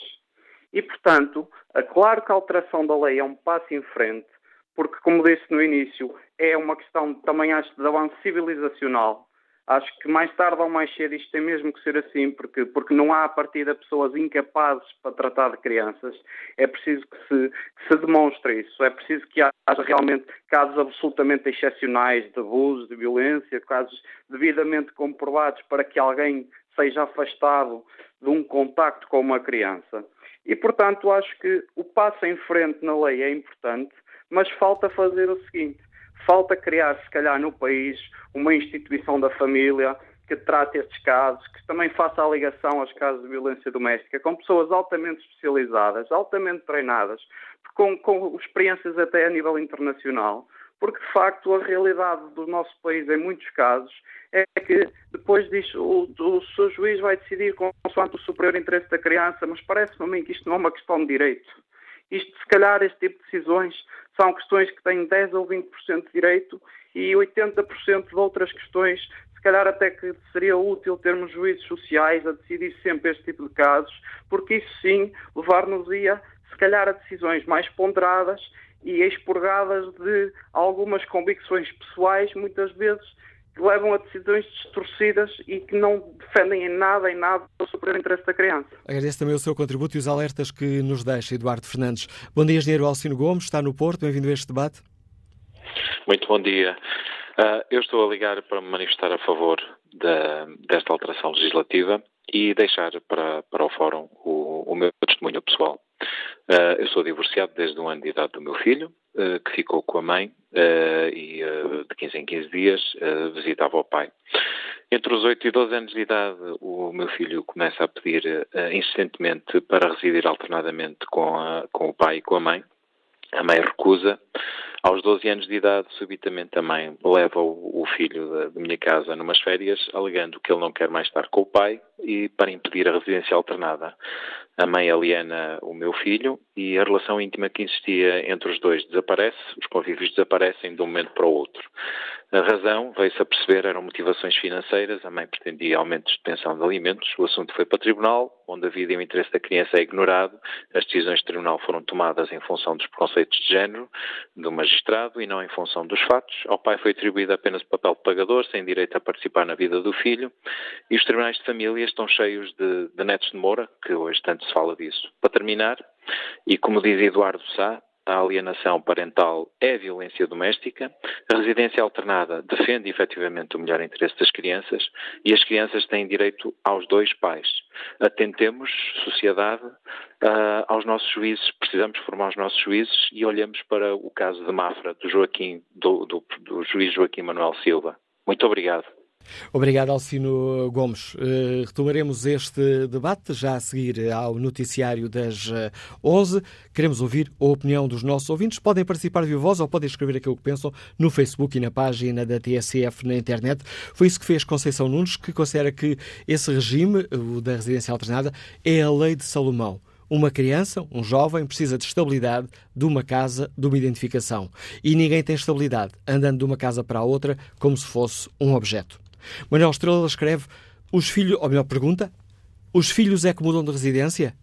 E, portanto, é claro que a alteração da lei é um passo em frente, porque, como disse no início, é uma questão também, acho, de avanço civilizacional. Acho que mais tarde ou mais cedo isto tem mesmo que ser assim, porque, porque não há a partir de pessoas incapazes para tratar de crianças. É preciso que se, que se demonstre isso. É preciso que haja realmente casos absolutamente excepcionais de abuso, de violência, casos devidamente comprovados para que alguém seja afastado de um contacto com uma criança. E, portanto, acho que o passo em frente na lei é importante, mas falta fazer o seguinte Falta criar, se calhar, no país uma instituição da família que trate estes casos, que também faça a ligação aos casos de violência doméstica, com pessoas altamente especializadas, altamente treinadas, com, com experiências até a nível internacional, porque de facto a realidade do nosso país, em muitos casos, é que depois disso o, o seu juiz vai decidir consoante o superior interesse da criança, mas parece-me a mim que isto não é uma questão de direito. Isto, se calhar, este tipo de decisões são questões que têm 10 ou 20% de direito e 80% de outras questões, se calhar até que seria útil termos juízes sociais a decidir sempre este tipo de casos, porque isso sim levar-nos-ia, se calhar, a decisões mais ponderadas e expurgadas de algumas convicções pessoais, muitas vezes levam a decisões distorcidas e que não defendem em nada, em nada, o superior interesse da criança. Agradeço também o seu contributo e os alertas que nos deixa, Eduardo Fernandes. Bom dia, engenheiro Alcino Gomes, está no Porto, bem-vindo a este debate. Muito bom dia. Uh, eu estou a ligar para me manifestar a favor desta alteração legislativa e deixar para, para o Fórum o, o meu testemunho pessoal. Uh, eu sou divorciado desde o ano de idade do meu filho, uh, que ficou com a mãe uh, e de 15 em 15 dias visitava o pai. Entre os 8 e 12 anos de idade, o meu filho começa a pedir insistentemente para residir alternadamente com, a, com o pai e com a mãe. A mãe recusa. Aos 12 anos de idade, subitamente a mãe leva o, o filho da, da, minha casa numas férias, alegando que ele não quer mais estar com o pai e para impedir a residência alternada. A mãe aliena o meu filho e a relação íntima que existia entre os dois desaparece, os convívios desaparecem de um momento para o outro. A razão, veio-se a perceber, eram motivações financeiras, a mãe pretendia aumentos de pensão de alimentos, o assunto foi para o tribunal, onde a vida e o interesse da criança é ignorado, as decisões do tribunal foram tomadas em função dos preconceitos de género do magistrado e não em função dos fatos. Ao pai foi atribuído apenas o papel de pagador, sem direito a participar na vida do filho, e os tribunais de família estão cheios de, de netos de Moura, que hoje tanto se fala disso. Para terminar, e como diz Eduardo Sá, a alienação parental é violência doméstica, a residência alternada defende efetivamente o melhor interesse das crianças e as crianças têm direito aos dois pais. Atentemos, sociedade, aos nossos juízes, precisamos formar os nossos juízes e olhamos para o caso de Mafra, do, Joaquim, do, do, do juiz Joaquim Manuel Silva. Muito obrigado. Obrigado, Alcino Gomes. Uh, retomaremos este debate já a seguir ao noticiário das 11. Eh, Queremos ouvir a opinião dos nossos ouvintes. Podem participar de voz ou podem escrever aquilo que pensam no Facebook e na página da TSF na internet. Foi isso que fez Conceição Nunes, que considera que esse regime, o da residência alternada, é a lei de Salomão. Uma criança, um jovem, precisa de estabilidade, de uma casa, de uma identificação. E ninguém tem estabilidade andando de uma casa para a outra como se fosse um objeto. Manuel Estrela escreve: os filhos, ou melhor, pergunta: os filhos é que mudam de residência?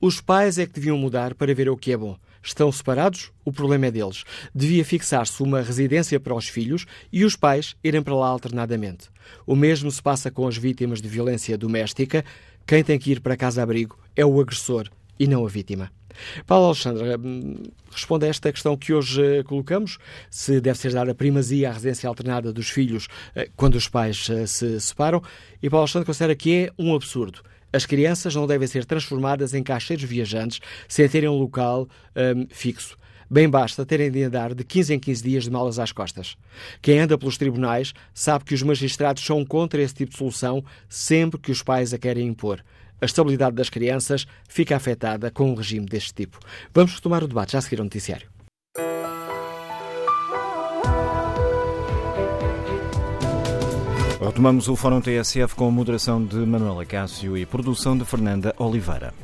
Os pais é que deviam mudar para ver o que é bom. Estão separados? O problema é deles. Devia fixar-se uma residência para os filhos e os pais irem para lá alternadamente. O mesmo se passa com as vítimas de violência doméstica. Quem tem que ir para casa-abrigo é o agressor e não a vítima. Paulo Alexandre, hum, responde a esta questão que hoje eh, colocamos, se deve ser dada primazia à residência alternada dos filhos eh, quando os pais eh, se separam, e Paulo Alexandre considera que é um absurdo. As crianças não devem ser transformadas em caixeiros viajantes sem terem um local um, fixo. Bem basta terem de andar de 15 em 15 dias de malas às costas. Quem anda pelos tribunais sabe que os magistrados são contra esse tipo de solução sempre que os pais a querem impor a estabilidade das crianças fica afetada com um regime deste tipo. Vamos retomar o debate já a seguir ao noticiário. Retomamos o Fórum TSF com a moderação de Manuela Cássio e produção de Fernanda Oliveira.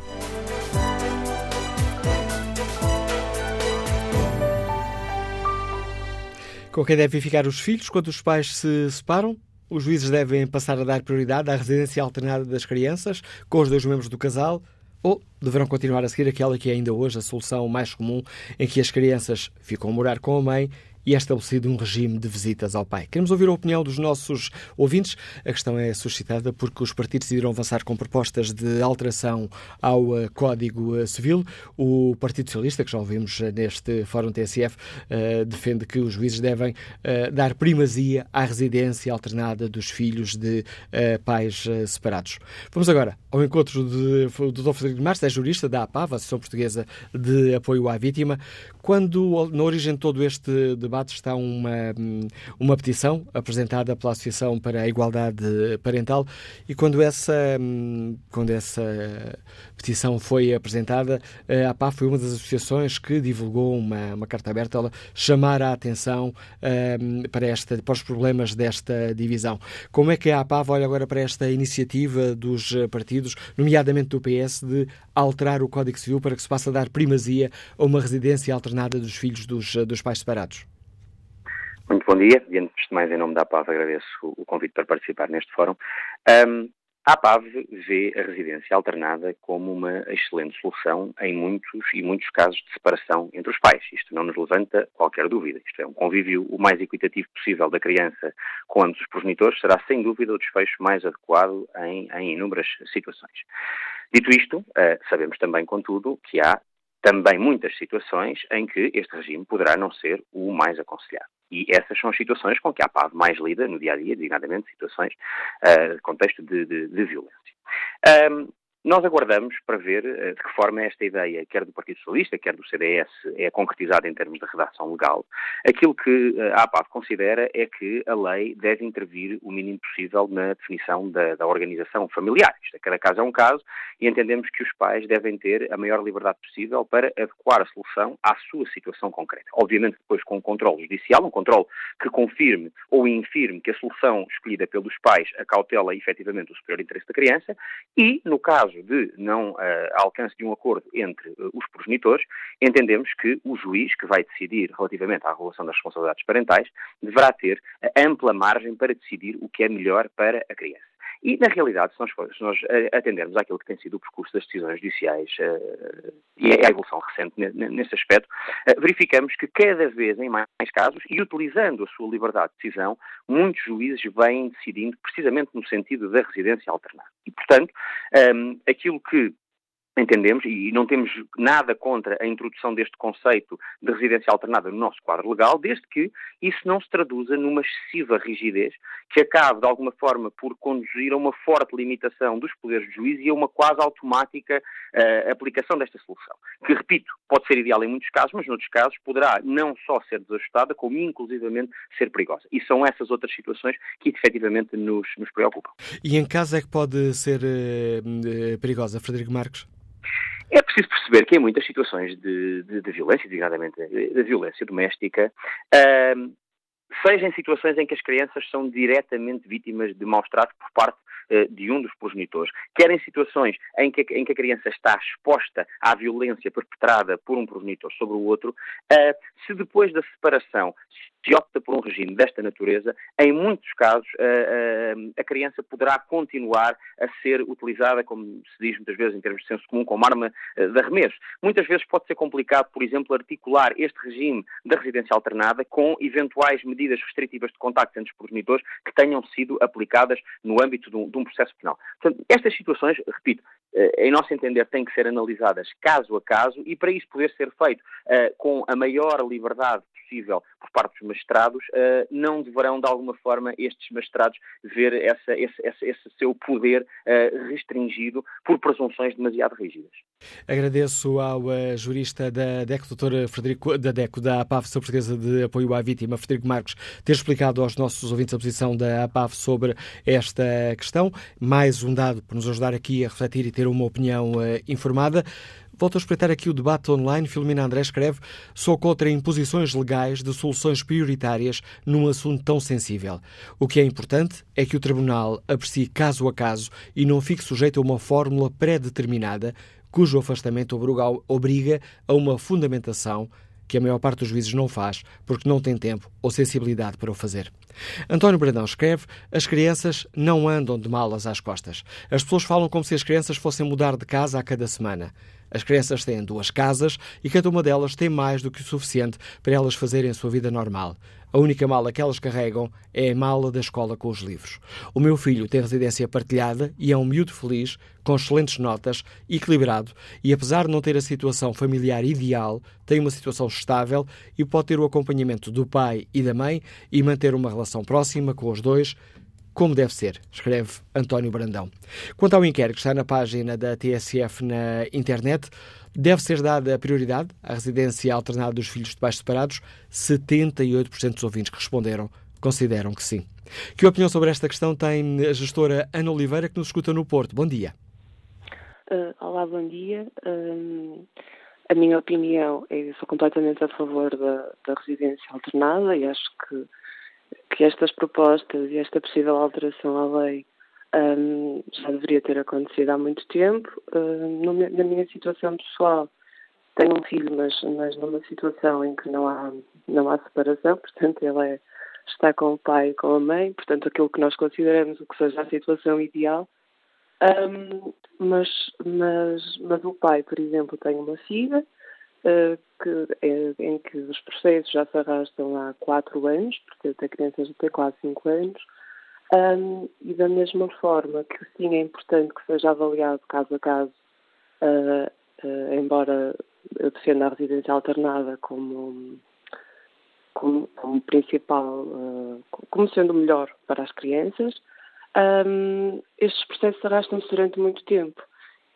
Com quem devem ficar os filhos quando os pais se separam? Os juízes devem passar a dar prioridade à residência alternada das crianças com os dois membros do casal ou deverão continuar a seguir aquela que é ainda hoje a solução mais comum em que as crianças ficam a morar com a mãe e é estabelecido um regime de visitas ao pai. Queremos ouvir a opinião dos nossos ouvintes. A questão é suscitada porque os partidos decidiram avançar com propostas de alteração ao uh, Código uh, Civil. O Partido Socialista, que já ouvimos uh, neste Fórum TSF, defende que os juízes devem dar primazia à residência alternada dos filhos de pais separados. Vamos agora ao encontro de, do Dr. Frederico Marques, é jurista da APAV, Associação Portuguesa de Apoio à Vítima. Quando, na origem de todo este debate, debate está uma, uma petição apresentada pela Associação para a Igualdade Parental e quando essa, quando essa petição foi apresentada, a APAF foi uma das associações que divulgou uma, uma carta aberta a chamar a atenção um, para, esta, para os problemas desta divisão. Como é que a APAV olha agora para esta iniciativa dos partidos, nomeadamente do PS, de alterar o Código Civil para que se possa dar primazia a uma residência alternada dos filhos dos, dos pais separados? Muito bom dia. E antes de mais, em nome da APAV, agradeço o convite para participar neste fórum. Um, a APAV vê a residência alternada como uma excelente solução em muitos e muitos casos de separação entre os pais. Isto não nos levanta qualquer dúvida. Isto é um convívio o mais equitativo possível da criança com ambos os progenitores será sem dúvida o desfecho mais adequado em, em inúmeras situações. Dito isto, eh, sabemos também, contudo, que há também muitas situações em que este regime poderá não ser o mais aconselhado. E essas são as situações com que a PAV mais lida no dia a dia, designadamente situações, uh, contexto de, de, de violência. Um, nós aguardamos para ver uh, de que forma esta ideia, quer do Partido Socialista, quer do CDS, é concretizada em termos de redação legal. Aquilo que uh, a APAV considera é que a lei deve intervir o mínimo possível na definição da, da, organização familiar. Isto é, cada caso é um caso e entendemos que os pais devem ter a maior liberdade possível para adequar a solução à sua situação concreta. Obviamente depois com um controle judicial, um controle que confirme ou infirme que a solução escolhida pelos pais acautela efetivamente o superior interesse da criança e, no caso caso de não uh, alcance de um acordo entre uh, os progenitores, entendemos que o juiz que vai decidir relativamente à regulação das responsabilidades parentais deverá ter ampla margem para decidir o que é melhor para a criança. E, na realidade, se nós, se nós eh, atendermos àquilo que tem sido o percurso das decisões judiciais uh, e a evolução recente nesse aspecto, uh, verificamos que cada vez em mais casos, e utilizando a sua liberdade de decisão, muitos juízes vêm decidindo precisamente no sentido da residência alternada. E, portanto, um, aquilo que Entendemos, e não temos nada contra a introdução deste conceito de residência alternada no nosso quadro legal, desde que isso não se traduza numa excessiva rigidez que acabe, de alguma forma, por conduzir a uma forte limitação dos poderes do juiz e a uma quase automática uh, aplicação desta solução. Que, repito, pode ser ideal em muitos casos, mas noutros casos poderá não só ser desajustada, como inclusivamente ser perigosa. E são essas outras situações que efetivamente nos, nos preocupam. E em caso é que pode ser uh, perigosa, Frederico Marques? Preciso perceber que em muitas situações de, de, de violência, designadamente da violência doméstica, uh, seja em situações em que as crianças são diretamente vítimas de maus tratos por parte uh, de um dos progenitores, quer em situações em que, em que, a criança está exposta à violência perpetrada por um progenitor sobre o outro, uh, se depois da separação se opta por um regime desta natureza, em muitos casos a criança poderá continuar a ser utilizada, como se diz muitas vezes em termos de senso comum, como arma eh, de arremesso. Muitas vezes pode ser complicado, por exemplo, articular este regime da residência alternada com eventuais medidas restritivas de contacto entre os progenitores que tenham sido aplicadas no âmbito de um, de um processo penal. Portanto, estas situações, repito, eh, em nosso entender, têm que ser analisadas caso a caso e para isso poder ser feito uh, com a maior liberdade possível por parte dos magistrados, uh, não deverão, de alguma forma, estes magistrados ver essa, esse, esse, esse, seu poder uh, restringido por presunções demasiado rígidas. Agradeço ao uh, jurista da DECO, doutor Frederico, da DECO, da APAV, sobre Portuguesa de Apoio à Vítima, Frederico Marcos, ter explicado aos nossos ouvintes a posição da APAV sobre esta questão. Mais um dado para nos ajudar aqui a refletir e ter uma opinião informada. Volto a espreitar aqui o debate online. Filomena André escreve: Sou contra imposições legais de soluções prioritárias num assunto tão sensível. O que é importante é que o Tribunal aprecie caso a caso e não fique sujeito a uma fórmula pré-determinada cujo afastamento obriga a uma fundamentação que a maior parte dos juízes não faz porque não tem tempo ou sensibilidade para o fazer. António Brandão escreve: As crianças não andam de malas às costas. As pessoas falam como se as crianças fossem mudar de casa a cada semana. As crianças têm duas casas e cada uma delas tem mais do que o suficiente para elas fazerem a sua vida normal. A única mala que elas carregam é a mala da escola com os livros. O meu filho tem residência partilhada e é um miúdo feliz, com excelentes notas, equilibrado e, apesar de não ter a situação familiar ideal, tem uma situação estável e pode ter o acompanhamento do pai e da mãe e manter uma relação próxima com os dois como deve ser, escreve António Brandão. Quanto ao inquérito que está na página da TSF na internet, deve ser dada prioridade à residência alternada dos filhos de pais separados. 78% dos ouvintes que responderam consideram que sim. Que opinião sobre esta questão tem a gestora Ana Oliveira, que nos escuta no Porto? Bom dia. Uh, olá, bom dia. Uh, a minha opinião é sou completamente a favor da, da residência alternada e acho que, que estas propostas e esta possível alteração à lei um, já deveria ter acontecido há muito tempo. No, na minha situação pessoal, tenho um filho, mas, mas numa situação em que não há, não há separação, portanto, ele é, está com o pai e com a mãe, portanto, aquilo que nós consideramos o que seja a situação ideal. Um, mas, mas, mas o pai, por exemplo, tem uma filha que, é, em que os processos já se arrastam há quatro anos, portanto a criança já tem quase cinco anos, um, e da mesma forma que sim é importante que seja avaliado caso a caso, uh, uh, embora eu defenda a residência alternada como, como, como principal, uh, como sendo melhor para as crianças, um, estes processos arrastam-se durante muito tempo.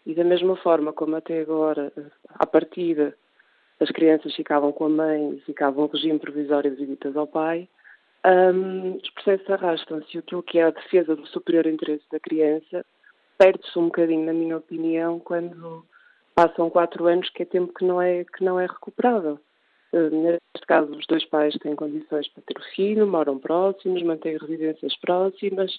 E da mesma forma como até agora, à partida, as crianças ficavam com a mãe ficavam no regime provisório de visitas ao pai, um, os processos arrastam-se aquilo que é a defesa do superior interesse da criança perde-se um bocadinho, na minha opinião, quando passam quatro anos, que é tempo que não é, que não é recuperável. Uh, neste caso, os dois pais têm condições para ter o filho, moram próximos, mantêm residências próximas,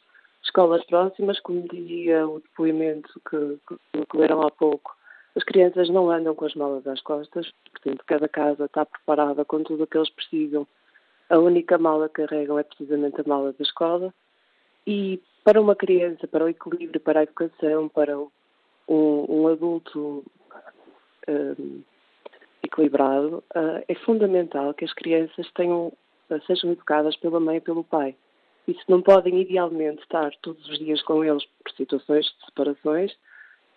escolas próximas, como dizia o depoimento que, que, que leram há pouco. As crianças não andam com as malas às costas, portanto, cada casa está preparada com tudo o que eles precisam a única mala que carregam é precisamente a mala da escola. E para uma criança, para o equilíbrio, para a educação, para um, um adulto um, equilibrado, uh, é fundamental que as crianças tenham, uh, sejam educadas pela mãe e pelo pai. E se não podem idealmente estar todos os dias com eles por situações de separações,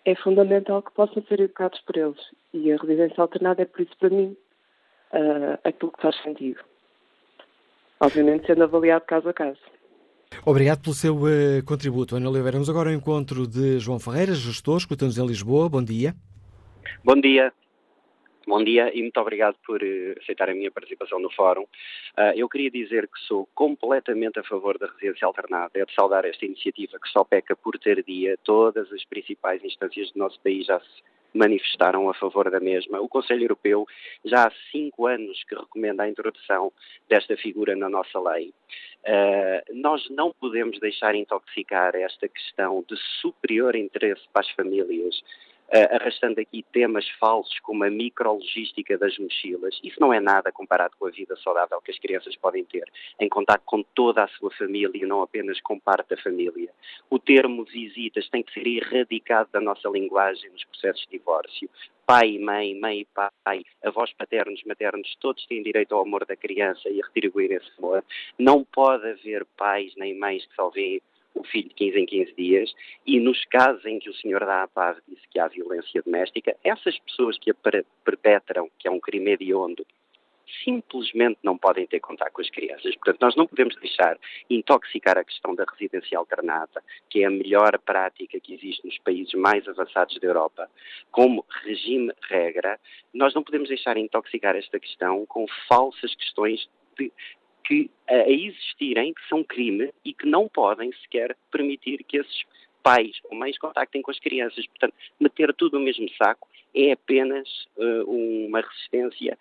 é fundamental que possam ser educados por eles. E a residência alternada é por isso, para mim, uh, aquilo que faz sentido obviamente sendo avaliado caso a caso. Obrigado pelo seu uh, contributo, Ana Oliveira. Vamos agora ao encontro de João Ferreira, gestor, escutamos em Lisboa. Bom dia. Bom dia. Bom dia e muito obrigado por uh, aceitar a minha participação no fórum. Uh, eu queria dizer que sou completamente a favor da residência alternada. É de saudar esta iniciativa que só peca por tardia. Todas as principais instâncias do nosso país já se manifestaram a favor da mesma. O Conselho Europeu já há cinco anos que recomenda a introdução desta figura na nossa lei. Uh, nós não podemos deixar intoxicar esta questão de superior interesse para as famílias arrastando aqui temas falsos como a micrologística das mochilas. Isso não é nada comparado com a vida saudável que as crianças podem ter, em contato com toda a sua família e não apenas com parte da família. O termo visitas tem que ser erradicado da nossa linguagem nos processos de divórcio pai e mãe, mãe e pai, avós paternos, maternos, todos têm direito ao amor da criança e a retribuir esse amor. Não pode haver pais nem mães que só veem o filho de 15 em 15 dias, e nos casos em que o senhor da APAV disse que há violência doméstica, essas pessoas que a perpetram, que é um crime hediondo, simplesmente não podem ter contato com as crianças. Portanto, nós não podemos deixar intoxicar a questão da residência alternada, que é a melhor prática que existe nos países mais avançados da Europa, como regime-regra. Nós não podemos deixar intoxicar esta questão com falsas questões de que a existirem, que são crime e que não podem sequer permitir que esses pais ou mães contactem com as crianças. Portanto, meter tudo no mesmo saco é apenas uh, uma resistência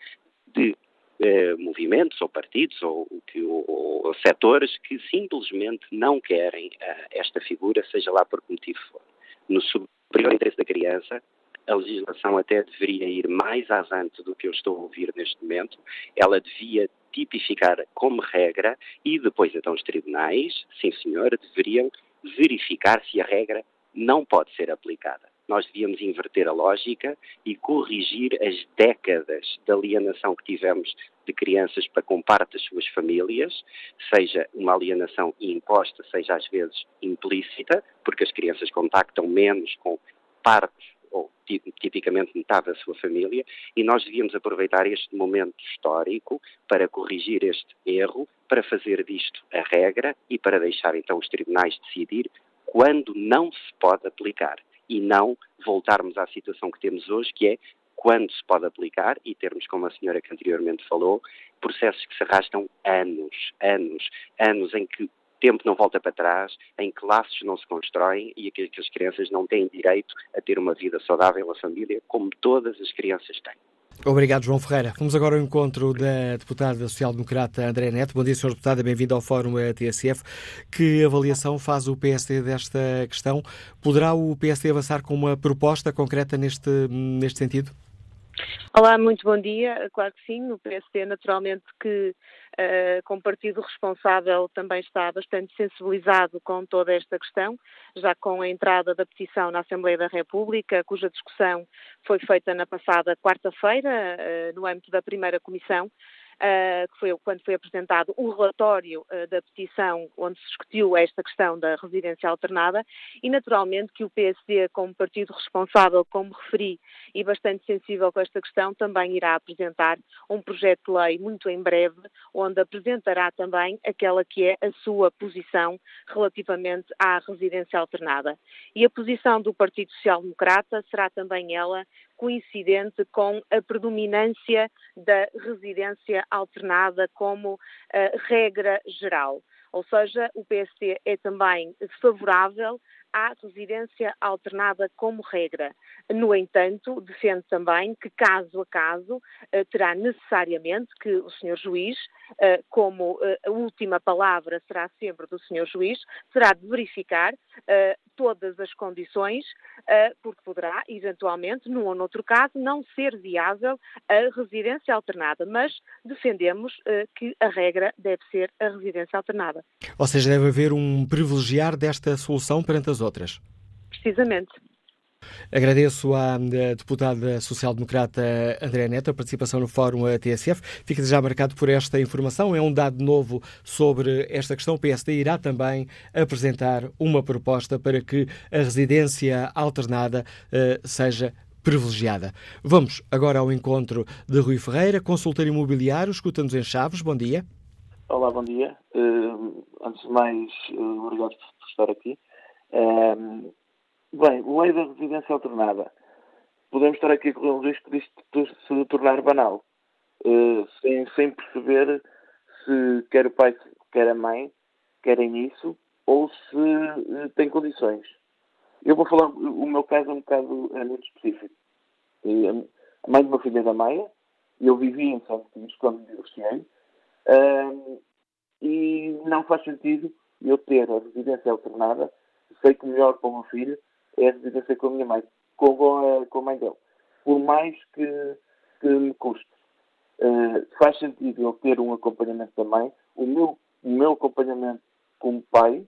de uh, movimentos ou partidos ou, ou, ou, setores que simplesmente não querem uh, esta figura, seja lá por que motivo for. No superior interesse da criança, a legislação até deveria ir mais avante do que eu estou a ouvir neste momento. Ela devia tipificar como regra e depois então os tribunais, sim senhor, deveriam verificar se a regra não pode ser aplicada. Nós devíamos inverter a lógica e corrigir as décadas de alienação que tivemos de crianças para com parte das suas famílias, seja uma alienação imposta, seja às vezes implícita, porque as crianças contactam menos com partes ou tipicamente metade da sua família, e nós devíamos aproveitar este momento histórico para corrigir este erro, para fazer disto a regra e para deixar então os tribunais decidir quando não se pode aplicar e não voltarmos à situação que temos hoje, que é quando se pode aplicar e termos, como a senhora que anteriormente falou, processos que se arrastam anos, anos, anos em que tempo não volta para trás, em que laços não se constroem e que as crianças não têm direito a ter uma vida saudável, a família, como todas as crianças têm. Obrigado, João Ferreira. Vamos agora ao encontro da deputada social-democrata André Neto. Bom dia, Sr. Deputada, bem-vindo ao Fórum TSF. Que avaliação faz o PSD desta questão? Poderá o PSD avançar com uma proposta concreta neste, neste sentido? Olá, muito bom dia. Claro que sim, o PSD naturalmente que uh, como partido responsável também está bastante sensibilizado com toda esta questão, já com a entrada da petição na Assembleia da República, cuja discussão foi feita na passada quarta-feira, uh, no âmbito da primeira comissão, que foi quando foi apresentado o relatório uh, da petição onde se discutiu esta questão da residência alternada e naturalmente que o PSD, como partido responsável, como referi, e bastante sensível com esta questão, também irá apresentar um projeto de lei muito em breve, onde apresentará também aquela que é a sua posição relativamente à residência alternada. E a posição do Partido Social Democrata será também ela coincidente com a predominância da residência alternada como uh, regra geral. Ou seja, o PSD é também favorável à residência alternada como regra. No entanto, defende também que, caso a caso, eh, terá necessariamente que o Sr. Juiz, eh, como eh, a última palavra será sempre do Sr. Juiz, terá de verificar todas as condições, porque poderá, eventualmente, num ou noutro caso, não ser viável a residência alternada, mas defendemos que a regra deve ser a residência alternada. Ou seja, deve haver um privilegiar desta solução perante as outras. Precisamente. Agradeço à deputada social-democrata André Neto a participação no Fórum TSF. Fica já marcado por esta informação. É um dado novo sobre esta questão. O PSD irá também apresentar uma proposta para que a residência alternada uh, seja privilegiada. Vamos agora ao encontro de Rui Ferreira, consultor imobiliário. Escuta-nos em Chaves. Bom dia. Olá, bom dia. Uh, antes de mais, uh, obrigado por estar aqui. Bem, lei da residência alternada. Podemos estar aqui a correr um risco disto se tornar banal, uh, sem, sem perceber se quer o pai, quer a mãe, querem isso, ou se uh, tem condições. Eu vou falar, o meu caso é um bocado é muito específico. Uh, a mãe do meu filho é da Maia, eu vivi em São Paulo quando me divorciei, e não faz sentido eu ter a residência alternada, sei que melhor para o meu filho, é a residência com a minha mãe, com a, com a mãe dele. Por mais que, que me custe. Uh, faz sentido eu ter um acompanhamento também. O meu, o meu acompanhamento como pai,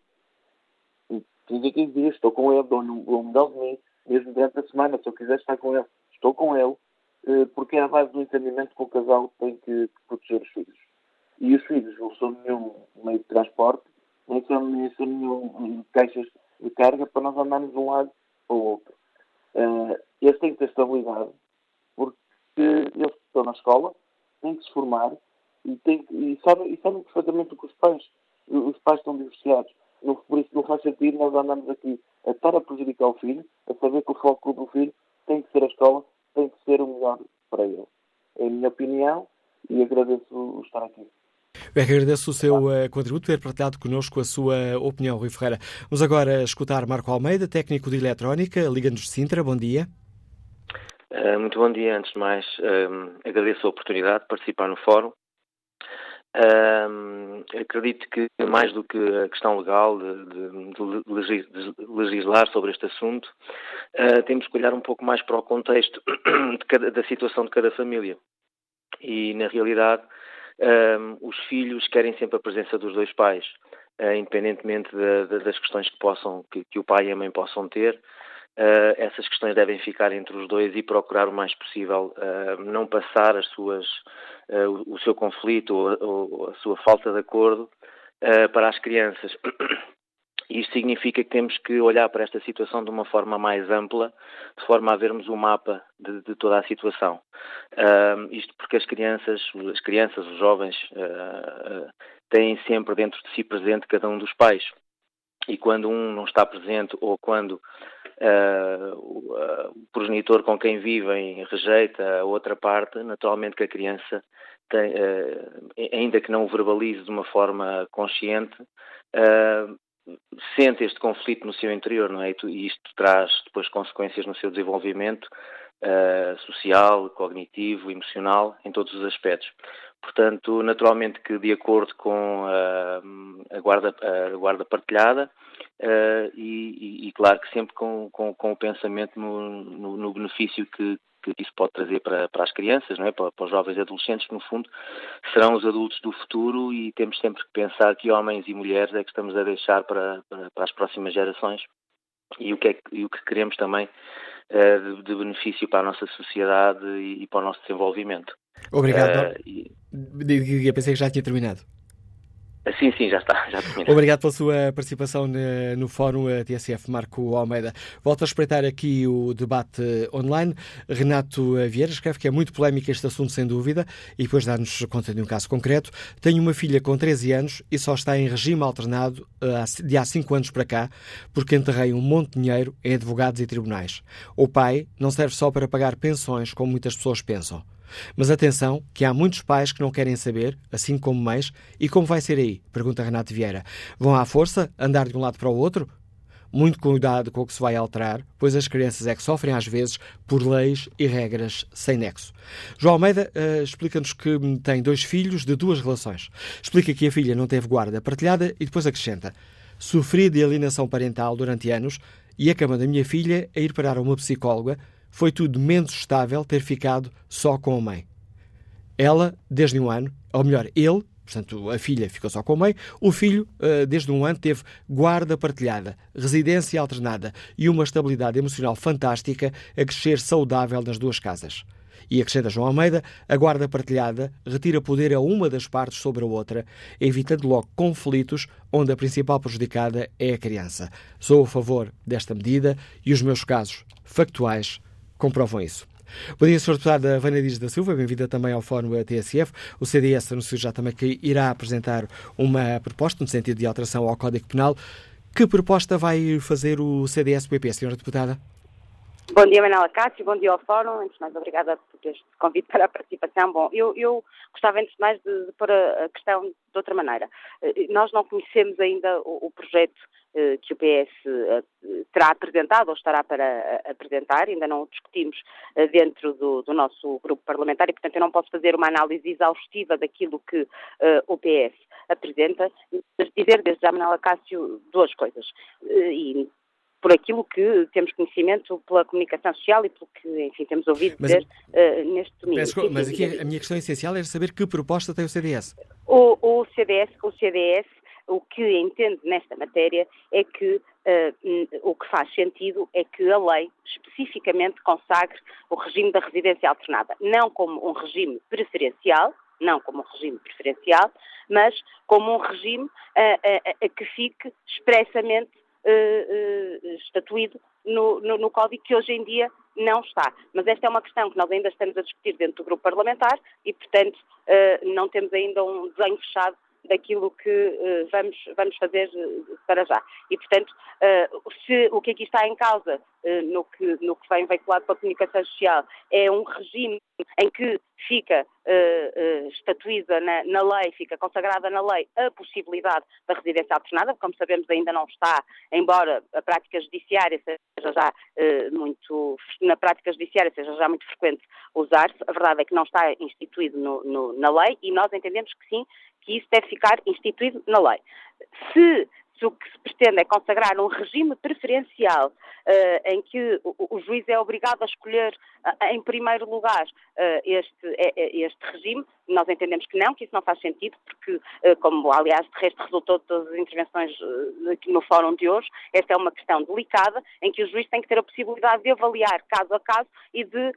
15 15 dias, estou com ele, dou-lhe um de mim, mesmo durante a semana, se eu quiser estar com ele, estou com ele, uh, porque é a base do entendimento que o casal tem que, proteger os filhos. E os filhos não são nenhum meio de transporte, são, nem são nenhum caixas de carga para nós andarmos de um lado para o outro. Uh, eles têm que ter estabilidade, porque eles estão na escola, têm que se formar e, têm, e, sabem, e sabem perfeitamente o que os pais, os pais estão divorciados. Não, por isso não faz sentido nós andarmos aqui a estar a prejudicar o filho, a saber que o foco do filho tem que ser a escola, tem que ser o melhor para ele. É a minha opinião e agradeço estar aqui. Eu agradeço o seu uh, contributo, ter partilhado connosco a sua opinião, Rui Ferreira. Vamos agora escutar Marco Almeida, técnico de eletrónica, Liga-nos de Sintra. Bom dia. Uh, muito bom dia. Antes de mais, uh, agradeço a oportunidade de participar no fórum. acredito que, mais do que a questão legal de, de, de legislar sobre este assunto, temos que olhar um pouco mais para o contexto cada, da situação de cada família. E, na realidade, um, os filhos querem sempre a presença dos dois pais, uh, independentemente de, de, das questões que, possam, que, que, o pai e a mãe possam ter. Uh, essas questões devem ficar entre os dois e procurar o mais possível uh, não passar as suas, o, o, seu conflito ou, ou, a sua falta de acordo para as crianças. Isto significa que temos que olhar para esta situação de uma forma mais ampla, de forma a vermos o um mapa de, de, toda a situação. Uh, isto porque as crianças, as crianças, os jovens, uh, têm sempre dentro de si presente cada um dos pais. E quando um não está presente ou quando o, o progenitor com quem vivem rejeita a outra parte, naturalmente que a criança tem, ainda que não o verbalize de uma forma consciente, sente este conflito no seu interior, não é? E isto traz depois consequências no seu desenvolvimento uh, social, cognitivo, emocional, em todos os aspectos. Portanto, naturalmente que de acordo com uh, a, guarda, a guarda partilhada uh, e, e, e, claro que sempre com, com, com o pensamento no, no, no benefício que, que isso pode trazer para, para as crianças, não é? Para, para, os jovens e adolescentes, que no fundo serão os adultos do futuro e temos sempre que pensar que homens e mulheres é que estamos a deixar para, para, para as próximas gerações e o que, é, e o que queremos também uh, de, de, benefício para a nossa sociedade e, e para o nosso desenvolvimento. Obrigado. Uh, e... Eu pensei que já tinha terminado. Sim, sim, já está. Já Obrigado pela sua participação no Fórum TSF, Marco Almeida. Volto a espreitar aqui o debate online. Renato Vieira escreve que é muito polémico este assunto, sem dúvida, e depois dá-nos conta de um caso concreto. Tenho uma filha com 13 anos e só está em regime alternado eh, de há 5 anos para cá, porque enterrei um monte de dinheiro em advogados e tribunais. O pai não serve só para pagar pensões, como muitas pessoas pensam. Mas atenção, que há muitos pais que não querem saber, assim como mães, e como vai ser aí? Pergunta Renato Vieira. Vão à força andar de um lado para o outro? Muito cuidado com o que se vai alterar, pois as crianças é que sofrem às vezes por leis e regras sem nexo. João Almeida uh, explica-nos que tem dois filhos de duas relações. Explica que a filha não teve guarda partilhada e depois acrescenta: Sofri de alienação parental durante anos e a cama da minha filha a ir parar a uma psicóloga foi tudo menos estável ter ficado só com a mãe. Ela, desde um ano, ou melhor, ele, portanto, a filha ficou só com a mãe, o filho, eh, desde um ano, teve guarda partilhada, residência alternada e uma estabilidade emocional fantástica a crescer saudável nas duas casas. E acrescenta João Almeida, a guarda partilhada retira poder a uma das partes sobre a outra, evitando logo conflitos onde a principal prejudicada é a criança. Sou a favor desta medida e os meus casos factuais comprovam isso. Bom dia, Sr. Deputado Vânia Dias da Silva, bem-vinda também ao Fórum TSF. O CDS anunciou já também que irá apresentar uma proposta no sentido de alteração ao Código Penal. Que proposta vai fazer o CDS-PP, Sra. Deputada? Bom dia, Manela Cássio, bom dia ao Fórum. Antes de mais, obrigada por este convite para a participação. Bom, eu, eu gostava, antes de mais, de, de pôr a, questão de outra maneira. Eh, nós não conhecemos ainda o, o projeto eh, que o PS eh, terá apresentado ou estará para eh, apresentar, ainda não o discutimos dentro do, do, nosso grupo parlamentar e, portanto, eu não posso fazer uma análise exaustiva daquilo que o PS apresenta, mas dizer desde já, Manuela Cássio, duas coisas. E por aquilo que temos conhecimento pela comunicação social e pelo que, enfim, temos ouvido mas, dizer uh, neste domingo. mas aqui a minha questão essencial é saber que proposta tem o CDS. O, o CDS, o CDS o que entende nesta matéria é que uh, o que faz sentido é que a lei especificamente consagre o regime da residência alternada, não como um regime preferencial, não como um regime preferencial, mas como um regime uh, uh, que fique expressamente estatuído no, no, no Código que hoje em dia não está. Mas esta é uma questão que nós ainda estamos a discutir dentro do grupo parlamentar e, portanto, não temos ainda um desenho fechado daquilo que uh, vamos, vamos fazer eh, para já. E, portanto, uh, se o que aqui está em causa, uh, no, que, no que vem veiculado pela comunicação social, é um regime em que fica uh, estatuída na, na, lei, fica consagrada na lei a possibilidade da residência alternada, como sabemos ainda não está, embora a prática judiciária seja já muito, na prática judiciária seja já muito frequente usar-se, a verdade é que não está instituído no, no, na lei e nós entendemos que sim, que isso deve ficar instituído na lei. Se se o que se pretende é consagrar um regime preferencial uh, em que o, o, juiz é obrigado a escolher uh, em primeiro lugar uh, este, este regime, nós entendemos que não, que isso não faz sentido, porque, como aliás de resto resultou de todas as intervenções aqui no fórum de hoje, esta é uma questão delicada em que o juiz tem que ter a possibilidade de avaliar caso a caso e de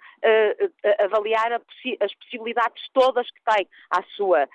avaliar possi as possibilidades todas que tem à sua,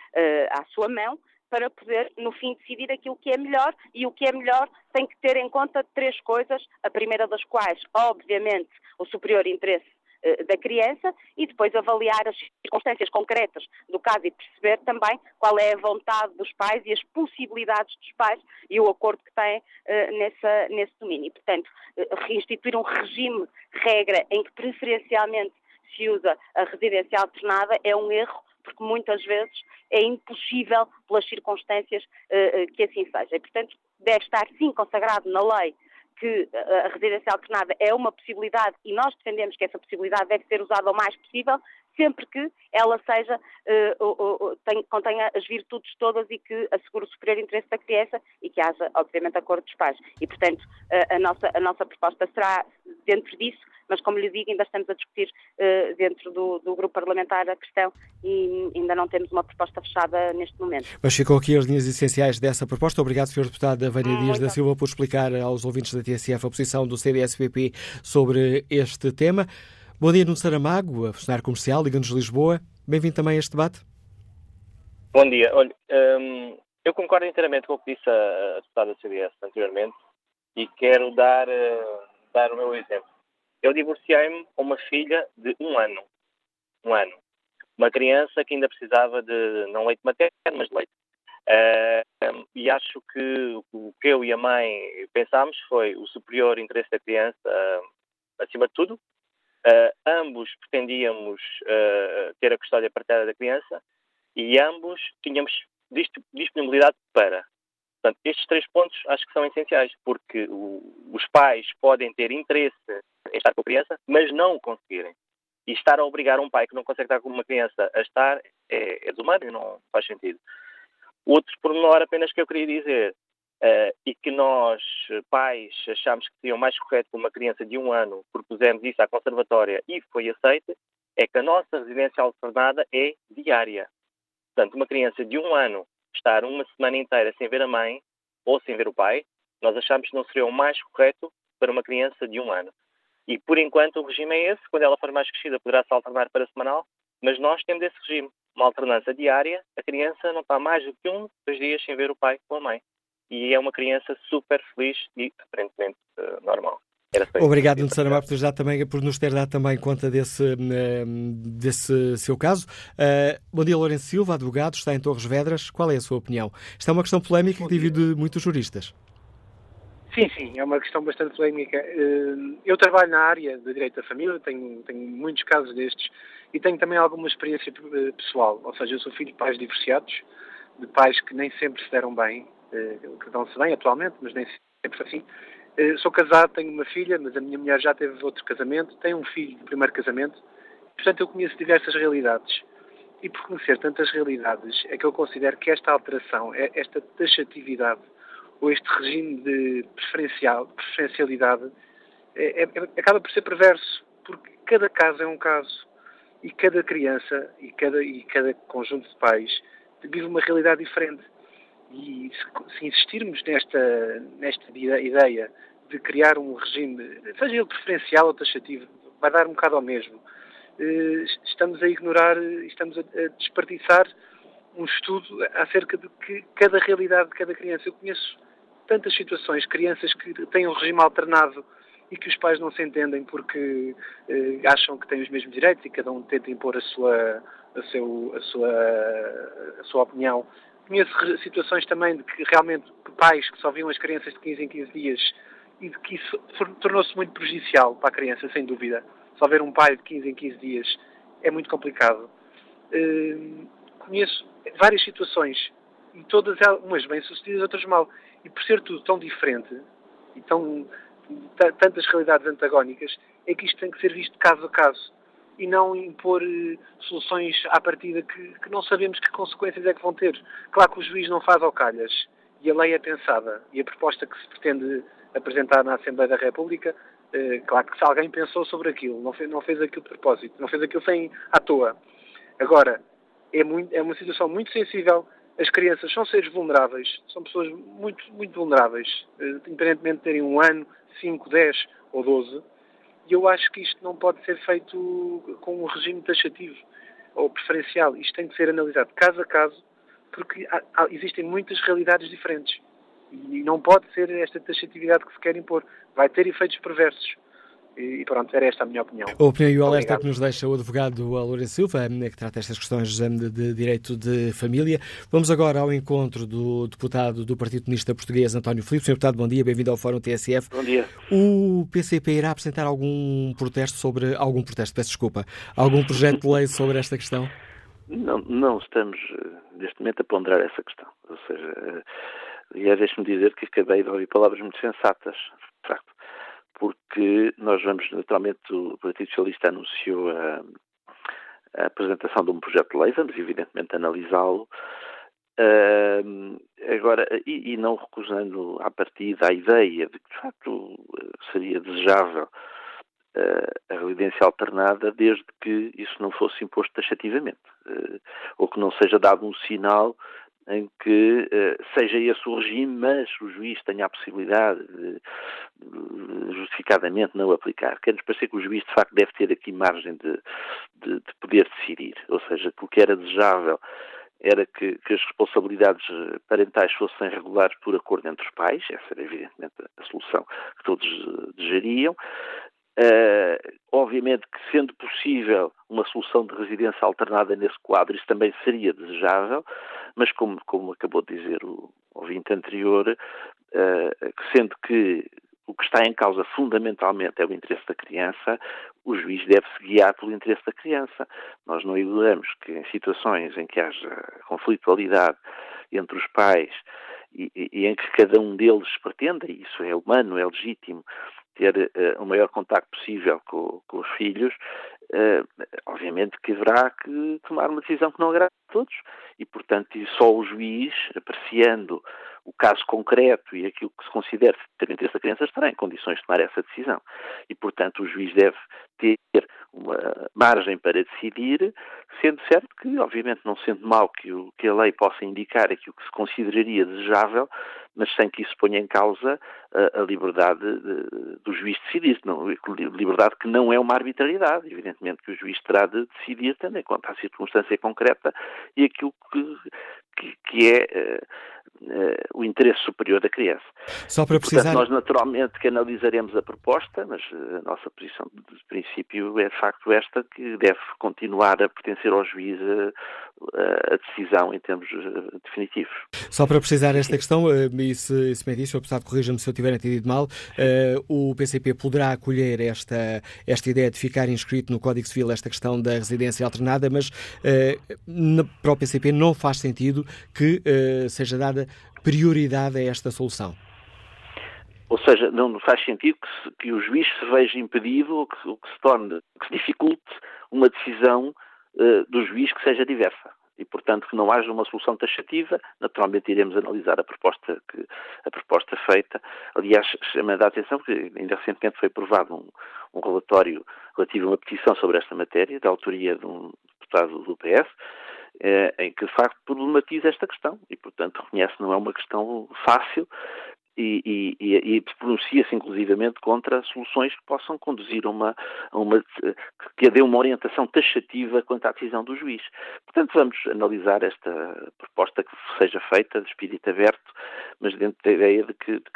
à sua mão para poder, no fim, decidir aquilo que é melhor e o que é melhor tem que ter em conta três coisas, a primeira das quais, obviamente, o superior interesse eh, da criança e depois avaliar as circunstâncias concretas do caso e perceber também qual é a vontade dos pais e as possibilidades dos pais e o acordo que têm uh, nessa, nesse domínio. Portanto, uh, reinstituir um regime, regra, em que preferencialmente se usa a residência alternada é um erro porque muitas vezes é impossível pelas circunstâncias uh, que assim seja. E, portanto, deve estar sim consagrado na lei que a residência alternada é uma possibilidade e nós defendemos que essa possibilidade deve ser usada o mais possível, sempre que ela seja, uh, tenha, contenha as virtudes todas e que assegure o superior interesse da criança e que haja, obviamente, acordo dos pais. E, portanto, uh, a, nossa, a nossa proposta será dentro disso, mas como lhe digo, ainda estamos a discutir uh, dentro do, do, grupo parlamentar a questão e ainda não temos uma proposta fechada neste momento. Mas ficam aqui as linhas essenciais dessa proposta. Obrigado, Sr. Deputado Vânia Dias da Silva, por explicar aos ouvintes da TSF a posição do CDS-PP sobre este tema. Bom dia, Nuno Saramago, a funcionário comercial, Liga-nos Lisboa. Bem-vindo também a este debate. Bom dia. Olha, hum, eu concordo inteiramente com o que disse a, a deputada CDS anteriormente e quero dar, uh, dar o meu exemplo. Eu divorciei-me com uma filha de um ano. Um ano. Uma criança que ainda precisava de, não leite materno, mas de leite. Uh, e acho que o que eu e a mãe pensámos foi o superior interesse da criança uh, acima de tudo. Uh, ambos pretendíamos ter a custódia partilhada da criança e ambos tínhamos disponibilidade para. Portanto, estes três pontos acho que são essenciais, porque o, os pais podem ter interesse em estar com a criança, mas não o conseguirem. E estar a obrigar um pai que não consegue estar com uma criança a estar é, é desumano e não faz sentido. Outro pormenor apenas que eu queria dizer, uh, e que nós, pais, achamos que seria mais correto com uma criança de um ano, propusemos isso à conservatória e foi aceito, é que a nossa residência alternada é diária. Portanto, uma criança de um ano estar uma semana inteira sem ver a mãe ou sem ver o pai, nós achamos que não seria o mais correto para uma criança de um ano. E por enquanto o regime é esse, quando ela for mais crescida poderá-se alternar para semanal, mas nós temos esse regime, uma alternância diária, a criança não está mais do que um, dois dias sem ver o pai ou a mãe. E é uma criança super feliz e aparentemente uh, normal. Obrigado, Nuno Saramago, por, também, por nos ter dado também conta desse, desse seu caso. Uh, bom dia, Lourenço Silva, advogado, está em Torres Vedras. Qual é a sua opinião? Esta é uma questão polémica que divide muitos juristas. Sim, sim, é uma questão bastante polémica. Eh, eu trabalho na área de direito da família, tenho, tenho muitos casos destes e tenho também alguma experiência eh, pessoal. Ou seja, eu sou filho de pais divorciados, de pais que nem sempre se deram bem, que dão-se bem atualmente, mas nem sempre assim. Eh, sou casado, tenho uma filha, mas a minha mulher já teve outro casamento, tem um filho do primeiro casamento, portanto eu conheço diversas realidades. E por conhecer tantas realidades, é que eu considero que esta alteração, é, esta taxatividade, ou este regime de preferencial, preferencialidade, é, é, acaba por ser perverso, porque cada caso é um caso. E cada criança e cada, e cada conjunto de pais vive uma realidade diferente. E se, insistirmos nesta, nesta ideia de criar um regime, seja ele preferencial ou taxativo, vai dar um bocado ao mesmo. Eh, estamos a ignorar, estamos a desperdiçar um estudo acerca de que cada realidade de cada criança. Eu conheço tantas situações, crianças que têm um regime alternado e que os pais não se entendem porque eh, acham que têm os mesmos direitos e cada um tenta impor a sua, a, seu, a, sua, a sua opinião. Conheço situações também de que realmente pais que só viam as crianças de 15 em 15 dias e de que isso tornou-se muito prejudicial para a criança, sem dúvida. Só ver um pai de 15 em 15 dias é muito complicado. Uh, conheço várias situações e todas umas bem-sucedidas, outras mal. E por ser tudo tão diferente e tão tantas realidades antagónicas, é que isto tem que ser visto caso a caso e não impor uh, soluções à partida que, que, não sabemos que consequências é que vão ter. Claro que o juiz não faz ao calhas e a lei é pensada e a proposta que se pretende apresentar na Assembleia da República, eh, claro que se alguém pensou sobre aquilo, não fez, não fez aquilo de propósito, não fez aquilo sem à toa. Agora, é, muito, é uma situação muito sensível. As crianças são seres vulneráveis, são pessoas muito, muito vulneráveis, eh, independentemente de terem um ano, 5, 10 ou 12. E eu acho que isto não pode ser feito com um regime taxativo ou preferencial. Isto tem que ser analisado caso a caso, porque há, há, existem muitas realidades diferentes. E não pode ser esta taxatividade que se quer impor. Vai ter efeitos perversos. E pronto, era esta a minha opinião. A opinião e o alerta que nos deixa o advogado Lourenço Silva, que trata estas questões de, de, direito de família. Vamos agora ao encontro do deputado do Partido Comunista Português, António Filipe. Senhor deputado, bom dia, bem-vindo ao Fórum TSF. Bom dia. O PCP irá apresentar algum protesto sobre. algum protesto, peço desculpa. Algum projeto de lei sobre esta questão? Não, não estamos, eh, neste momento, a ponderar essa questão. Ou seja, eh, aliás, deixe-me dizer que acabei de ouvir palavras muito sensatas, de facto porque nós vamos, naturalmente, o Partido Socialista anunciou a, a apresentação de um projeto de lei, vamos evidentemente analisá-lo, uh, agora, e, e, não recusando à partida a ideia de que, de facto, seria desejável uh, a residência alternada desde que isso não fosse imposto taxativamente, uh, ou que não seja dado um sinal em que uh, seja esse o regime, mas o juiz tenha a possibilidade de, justificadamente não aplicar. Quer-nos parecer que o juiz, de facto, deve ter aqui margem de, de, de poder decidir, ou seja, que o que era desejável era que, que, as responsabilidades parentais fossem regulares por acordo entre os pais, essa era evidentemente a solução que todos eh, desejariam, Uh, obviamente que, sendo possível uma solução de residência alternada nesse quadro, isso também seria desejável, mas como, como acabou de dizer o ouvinte anterior, uh, sendo que o que está em causa fundamentalmente é o interesse da criança, o juiz deve-se guiar pelo interesse da criança. Nós não ignoramos que em situações em que haja conflitualidade entre os pais e, e, e em que cada um deles pretenda, e isso é humano, é legítimo, ter uh, o maior contacto possível com, com os filhos, obviamente que haverá que tomar uma decisão que não agrade a todos. E, portanto, só o juiz, apreciando o caso concreto e aquilo que se considera ter interesse da criança, estará em condições de tomar essa decisão. E, portanto, o juiz deve ter uma margem para decidir, sendo certo que, obviamente, não sendo mal que, o, que a lei possa indicar aquilo que se consideraria desejável, mas sem que isso ponha em causa a, a liberdade de, do juiz decidir. Não, liberdade que não é uma arbitrariedade. Evidentemente que o juiz terá de decidir, tendo em conta a circunstância concreta e aquilo que, que, que é uh, uh, o interesse superior da criança. Só para precisar... Portanto, nós naturalmente que analisaremos a proposta, mas a nossa posição de princípio é de facto esta, que deve continuar a pertencer ao juiz a, a decisão em termos definitivos. Só para precisar esta questão, e se, se me disse, o deputado corrija-me se eu tiver entendido mal, o PCP poderá acolher esta, esta ideia de ficar inscrito no Código Civil esta questão da residência alternada, mas para o PCP não faz sentido que uh, seja dada prioridade a esta solução. Ou seja, não faz sentido que, se, que o juiz se veja impedido ou que, ou que, se torne, que se dificulte uma decisão uh, do juiz que seja diversa. E, portanto, que não haja uma solução taxativa, naturalmente iremos analisar a proposta, que, a proposta feita. Aliás, chamando a atenção que ainda recentemente foi aprovado um, um relatório relativo a uma petição sobre esta matéria, da autoria de um deputado do PS, eh, em que de facto problematiza esta questão e, portanto, reconhece que não é uma questão fácil e, e, e pronuncia-se inclusivamente contra soluções que possam conduzir a uma, uma que dê uma orientação taxativa quanto à decisão do juiz. Portanto, vamos analisar esta proposta que seja feita de espírito aberto, mas dentro da ideia de que, de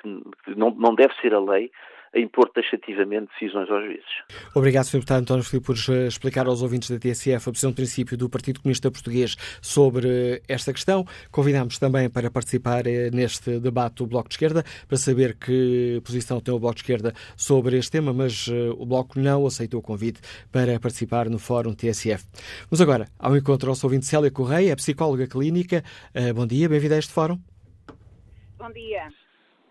que não, não deve ser a lei a impor taxativamente decisões aos juízes. Obrigado, Sr. Deputado António Filipe, por eh, explicar aos ouvintes da TSF a posição de princípio do Partido Comunista Português sobre esta questão. Convidamos também para participar eh, neste debate o Bloco de Esquerda, para saber que posição tem o Bloco de Esquerda sobre este tema, mas eh, o Bloco não aceitou o convite para participar no Fórum TSF. Vamos agora ao encontro ao ouvinte Célia Correia, é psicóloga clínica. Bom dia, bem-vinda a este Fórum. Bom dia.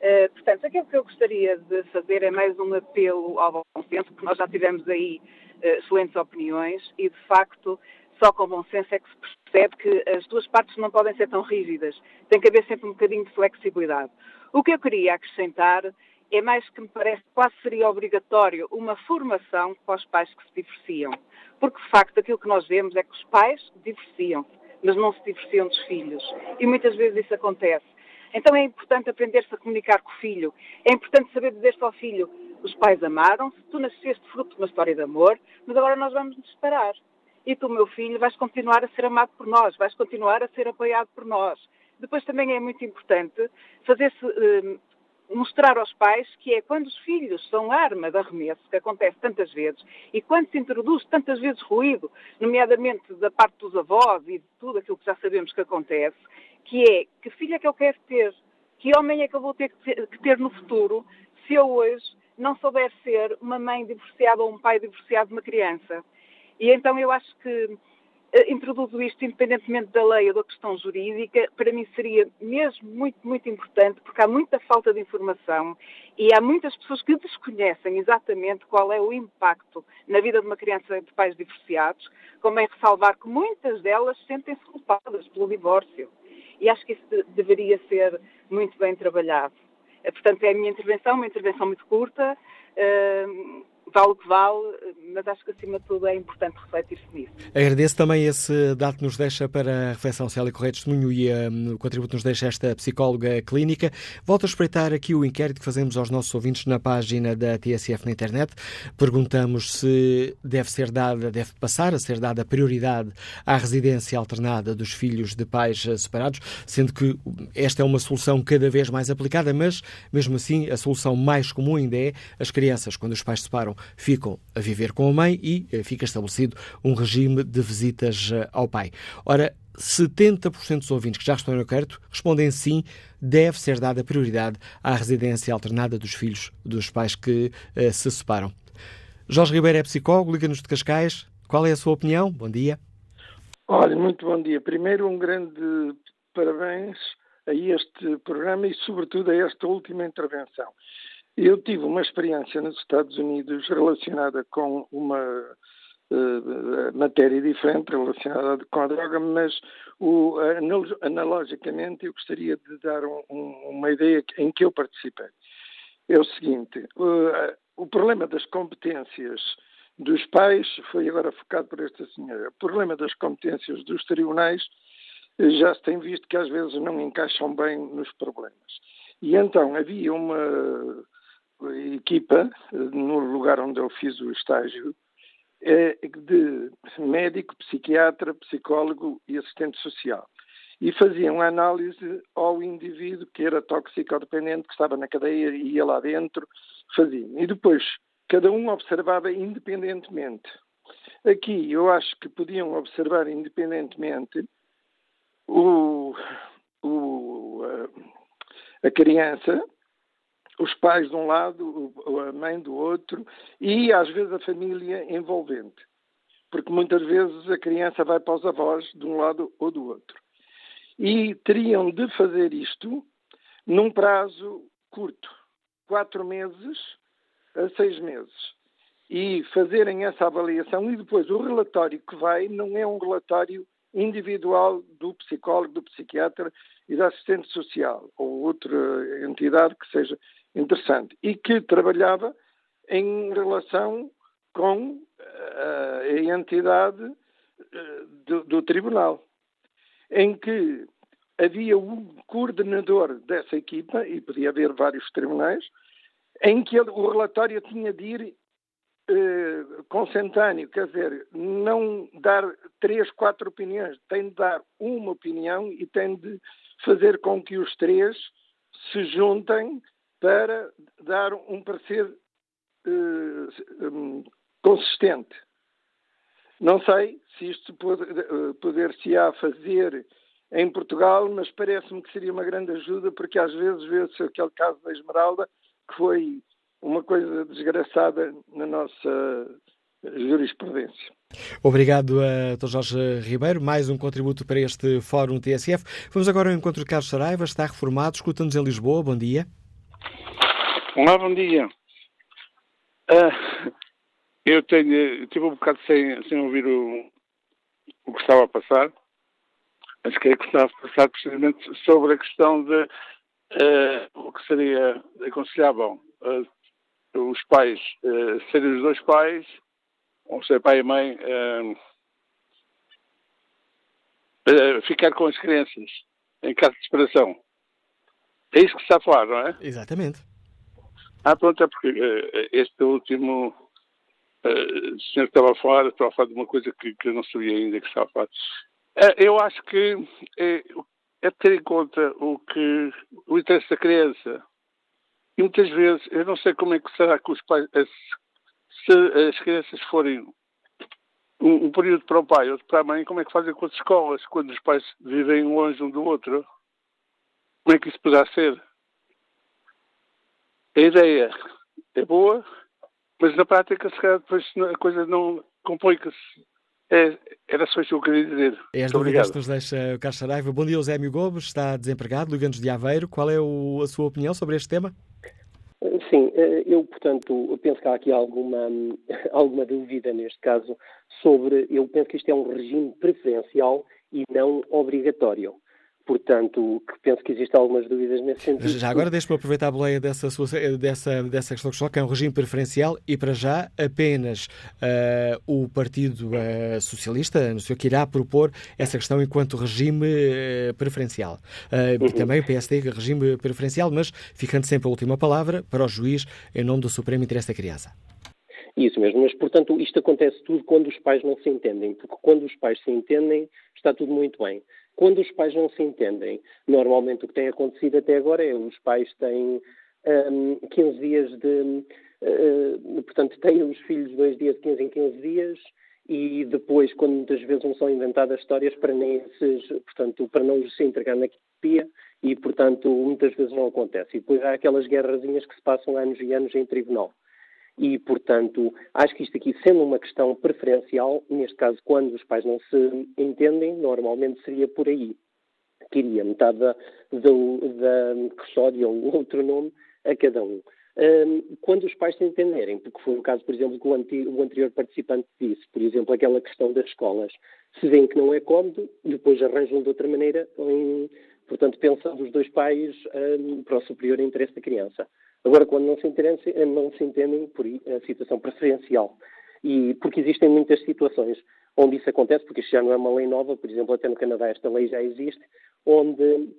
Uh, portanto, aquilo que eu gostaria de fazer é mais um apelo ao bom senso, porque nós já tivemos aí uh, excelentes opiniões e, de facto, só com bom senso é que se percebe que as duas partes não podem ser tão rígidas. Tem que haver sempre um bocadinho de flexibilidade. O que eu queria acrescentar é mais que me parece quase seria obrigatório uma formação para os pais que se divorciam. Porque, de facto, aquilo que nós vemos é que os pais divorciam-se, mas não se divorciam dos filhos. E muitas vezes isso acontece. Então é importante aprender-se a comunicar com o filho. É importante saber dizer-se ao filho: os pais amaram-se, tu nasceste fruto de uma história de amor, mas agora nós vamos nos separar. e tu, meu filho, vais continuar a ser amado por nós, vais continuar a ser apoiado por nós. Depois também é muito importante fazer-se eh, mostrar aos pais que é quando os filhos são arma de arremesso, que acontece tantas vezes, e quando se introduz tantas vezes ruído, nomeadamente da parte dos avós e de tudo aquilo que já sabemos que acontece, que é que filho é que eu quero ter, que homem é que eu vou ter que ter no futuro, se eu hoje não souber ser uma mãe divorciada ou um pai divorciado de uma criança. E então eu acho que eh, introduzo isto independentemente da lei ou da questão jurídica, para mim seria mesmo muito, muito importante, porque há muita falta de informação e há muitas pessoas que desconhecem exatamente qual é o impacto na vida de uma criança de pais divorciados, como é ressalvar que muitas delas sentem-se culpadas pelo divórcio. E acho que isso deveria ser muito bem trabalhado. Eh, portanto, é a minha intervenção, uma intervenção muito curta. Vale o que vale, mas acho que acima de tudo é importante refletir-se nisso. Agradeço também esse dado que nos deixa para a reflexão Célia Correia de Testemunho e um, o contributo que nos deixa esta psicóloga clínica. Volto a espreitar aqui o inquérito que fazemos aos nossos ouvintes na página da TSF na internet. Perguntamos se deve ser dada, deve passar a ser dada prioridade à residência alternada dos filhos de pais separados, sendo que esta é uma solução cada vez mais aplicada, mas mesmo assim a solução mais comum ainda é as crianças, quando os pais se separam, ficam a viver com a mãe e eh, fica estabelecido um regime de visitas eh, ao pai. Ora, 70% dos ouvintes que já estão no inquérito respondem sim, deve ser dada prioridade à residência alternada dos filhos dos pais que uh, se separam. Jorge Ribeiro é psicólogo, liga-nos de Cascais. Qual é a sua opinião? Bom dia. Olha, muito bom dia. Primeiro, um grande parabéns a este programa e, sobretudo, a esta última intervenção. Eu tive uma experiência nos Estados Unidos relacionada com uma uh, matéria diferente, relacionada com a droga, mas o, analogicamente eu gostaria de dar um, um, uma ideia em que eu participei. É o seguinte: uh, o problema das competências dos pais foi agora focado por esta senhora. O problema das competências dos tribunais eh, já se tem visto que às vezes não encaixam bem nos problemas. E então havia uma equipa, no lugar onde eu fiz o estágio, é de médico, psiquiatra, psicólogo e assistente social. E faziam análise ao indivíduo que era toxicodependente, que estava na cadeia e ia lá dentro, faziam. E depois, cada um observava independentemente. Aqui, eu acho que podiam observar independentemente o, o, a criança, os pais de um lado, a mãe do outro e às vezes a família envolvente. Porque muitas vezes a criança vai para os avós de um lado ou do outro. E teriam de fazer isto num prazo curto, quatro meses a seis meses. E fazerem essa avaliação e depois o relatório que vai não é um relatório individual do psicólogo, do psiquiatra e da assistente social ou outra entidade que seja interessante e que trabalhava em relação com uh, a entidade uh, do, do, tribunal, em que havia um coordenador dessa equipa, e podia haver vários tribunais, em que ele, o relatório tinha de ir uh, consentâneo, quer dizer, não dar três, quatro opiniões, tem de dar uma opinião e tem de fazer com que os três se juntem para dar um parecer uh, um, consistente. Não sei se isto eh, poder-se-á fazer em Portugal, mas parece-me que seria uma grande ajuda, porque às vezes vê-se aquele caso da Esmeralda, que foi uma coisa desgraçada na nossa jurisprudência. Obrigado a Dr. Jorge Ribeiro. Mais um contributo para este Fórum TSF. Vamos agora ao encontro de Carlos Saraiva, está reformado, escuta-nos em Lisboa. Bom dia. Olá, bom dia. Uh, eu tenho, um bocado sem, sem ouvir o, o que estava a passar. Acho que é que estava a passar precisamente sobre a questão de uh, o que seria aconselhável uh, os pais serem os dois pais, ou ser pai e mãe, ficar com as crianças em caso de separação. É isso que se está a falar, não é? Exatamente. Ah, pronto, é porque uh, este último Uh, o senhor estava a falar, estava a falar de uma coisa que, que eu não sabia ainda que estava a falar. Eu acho que é, é ter em conta o que o interesse da criança. E muitas vezes, eu não sei como é que será que os pais, se as crianças forem um, um período para o pai, outro para a mãe, como é que fazem com as escolas, quando os pais vivem longe um do outro? Como é que isso poderá ser? A ideia é boa, mas na prática, se calhar, depois a coisa não complica-se. É, era só isso que eu queria dizer. É as dúvidas que nos deixa o Carlos Saraiva. Bom dia, Eusébio Gomes, está desempregado, liga-nos de Aveiro. Qual é o, a sua opinião sobre este tema? Sim, eh, eu, portanto, penso que há aqui alguma, alguma dúvida neste caso sobre. Eu penso que isto é um regime preferencial e não obrigatório. Portanto, que penso que existem algumas dúvidas nesse sentido. Já agora deixe-me aproveitar a boleia dessa, dessa, dessa questão que coloca, é um regime preferencial e para já apenas uh, o Partido uh, Socialista, no seu que irá propor essa questão enquanto regime uh, preferencial. Uhum. Também o PSD regime preferencial, mas ficando sempre a última palavra para o juiz em nome do Supremo Interesse da Criança. Isso mesmo, mas portanto isto acontece tudo quando os pais não se entendem, porque quando os pais se entendem está tudo muito bem. Quando os pais não se entendem, normalmente o que tem acontecido até agora é os pais têm um, 15 dias de. Uh, portanto, têm os filhos dois dias de 15 em 15 dias e depois, quando muitas vezes não são inventadas histórias para nem esses, portanto, para não se entregar na pia e, portanto, muitas vezes não acontece. E depois há aquelas guerrazinhas que se passam anos e anos em tribunal. E, portanto, acho que isto aqui, sendo uma questão preferencial, neste caso, quando os pais não se entendem, normalmente seria por aí. Queria metade da, da custódia ou outro nome a cada um. Um, quando os pais se entenderem, porque foi o caso, por exemplo, que o, anterior participante disse, por exemplo, aquela questão das escolas, se veem que não é cómodo, depois arranjam de outra maneira, portanto, pensando os dois pais um, para o superior interesse da criança. Agora, quando não se entendem, não se entendem por a situação preferencial. E porque existem muitas situações onde isso acontece, porque isto já não é uma lei nova, por exemplo, até no Canadá esta lei já existe, onde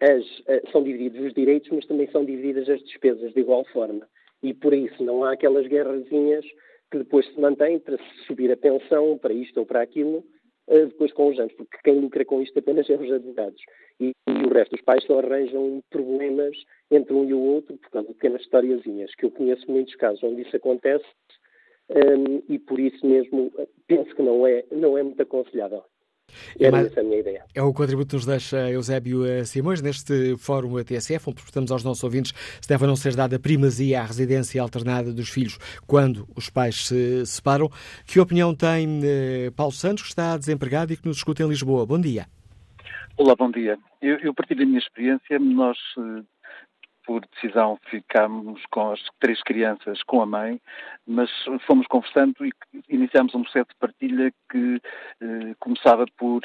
as, eh, são divididos os direitos, mas também são divididas as despesas de igual forma. E por isso não há aquelas guerrazinhas que depois se mantêm para subir a pensão, para isto ou para aquilo, eh, depois com os anos, porque quem lucra com isto apenas é os advogados. E, e, o resto dos pais só arranjam problemas entre um e o outro por causa de pequenas historiazinhas, que eu conheço muitos casos onde isso acontece um, ehm, e por isso mesmo eh, penso que não é, não é muito aconselhável. É, mais, essa a minha ideia. É o contributo que nos deixa Eusébio eh, Simões neste fórum TSF, onde portamos aos nossos ouvintes se deve ou não ser dada primazia à residência alternada dos filhos quando os pais se separam. Que opinião tem eh, Paulo Santos, que está desempregado e que nos escuta em Lisboa? Bom dia. Olá, bom dia. Eu, eu partilho da minha experiência. Nós eh, por decisão ficámos com as três crianças com a mãe, mas fomos conversando e iniciámos um processo de partilha que eh, começava por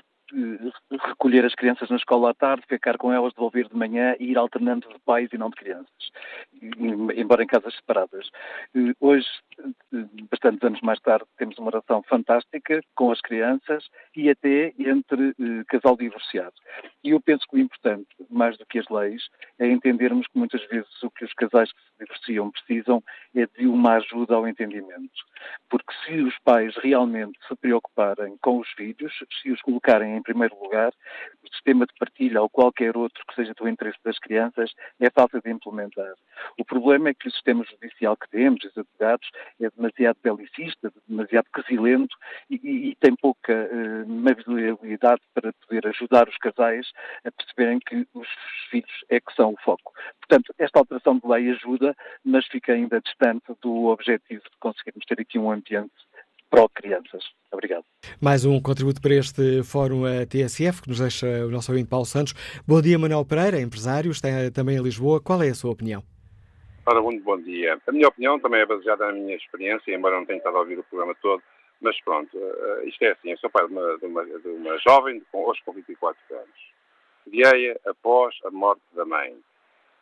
recolher as crianças na escola à tarde, ficar com elas, devolver de manhã e ir alternando de pais e não de crianças, embora em casas separadas. Eh, hoje, eh, bastantes anos mais tarde, temos uma relação fantástica com as crianças e até entre casal divorciado. E eu penso que o importante, mais do que as leis, é entendermos que muitas vezes o que os casais que divorciam precisam é de uma ajuda ao entendimento. Porque se os pais realmente se preocuparem com os filhos, se os colocarem em primeiro lugar, o sistema de partilha ou qualquer outro que seja do interesse das crianças é fácil de implementar. O problema é que o sistema judicial que temos, os advogados, é demasiado belicista, demasiado quesilento e, e, tem pouca maleabilidade para poder ajudar os casais a perceberem que os filhos é que são o foco. Portanto, esta alteração de lei ajuda, mas fica ainda distante do objetivo de conseguirmos ter aqui um ambiente pró-crianças. Obrigado. Mais um contributo para este Fórum TSF, que nos deixa o nosso ouvinte Paulo Santos. Bom dia, Manuel Pereira, empresário, está também em Lisboa. Qual é a sua opinião? Ora, muito bom dia. A minha opinião também é baseada na minha experiência, embora não tenha estado a ouvir o programa todo, mas pronto, uh, isto é assim, eu sou pai de uma, de uma, de uma jovem, com, hoje com 24 anos. Criei-a após a morte da mãe.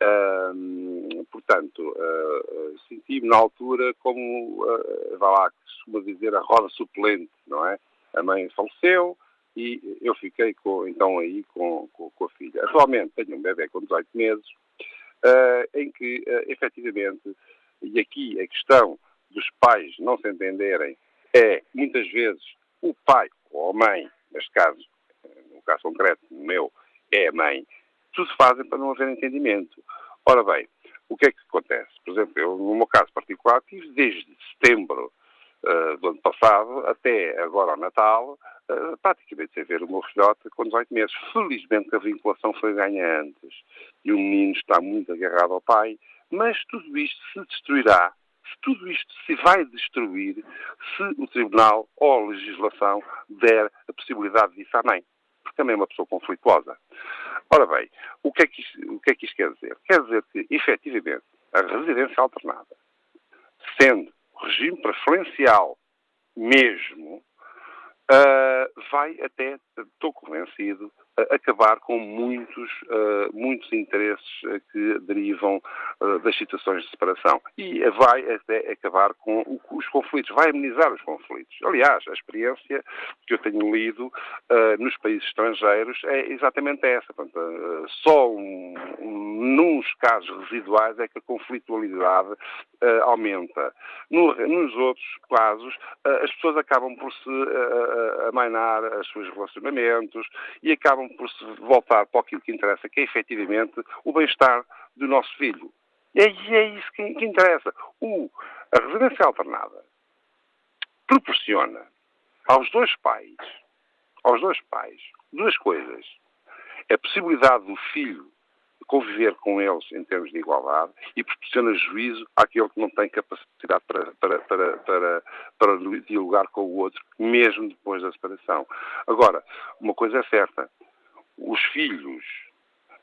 Uh, portanto, uh, senti-me na altura como, uh, vá lá, costuma dizer, a roda suplente, não é? A mãe faleceu e eu fiquei com, então aí com, com, com, a filha. Atualmente tenho um bebê com 18 meses, uh, em que, uh, efetivamente, e aqui a questão dos pais não se entenderem é, muitas vezes, o pai ou a mãe, neste caso, no caso concreto, o meu, é a mãe, tudo fazem para não haver entendimento. Ora bem, o que é que acontece? Por exemplo, eu, no meu caso particular, tive desde setembro uh, do ano passado até agora ao Natal, uh, praticamente sem ver o meu filhote com 18 meses. Felizmente a vinculação foi ganha antes e o menino está muito agarrado ao pai, mas tudo isto se destruirá se tudo isto se vai destruir se o Tribunal ou a legislação der a possibilidade disso à mãe, porque também é uma pessoa conflituosa. Ora bem, o que, é que isto, o que é que isto quer dizer? Quer dizer que, efetivamente, a residência alternada, sendo regime preferencial mesmo, uh, vai até, estou convencido, acabar com muitos, uh, muitos interesses uh, que derivam uh, das situações de separação. E vai até acabar com os conflitos, vai amenizar os conflitos. Aliás, a experiência que eu tenho lido nos países estrangeiros é exatamente essa. Portanto, só um, um, nos casos residuais é que a conflitualidade aumenta. No, nos outros casos, as pessoas acabam por se amainar os seus relacionamentos e acabam por se voltar para aquilo que interessa, que é efetivamente o bem-estar do nosso filho. E é isso que, que interessa. O, a residência alternada proporciona aos dois pais, aos dois pais, duas coisas. A possibilidade do filho conviver com eles em termos de igualdade e proporciona juízo àquele que não tem capacidade para, para, para, para, para dialogar com o outro, mesmo depois da separação. Agora, uma coisa é certa, os filhos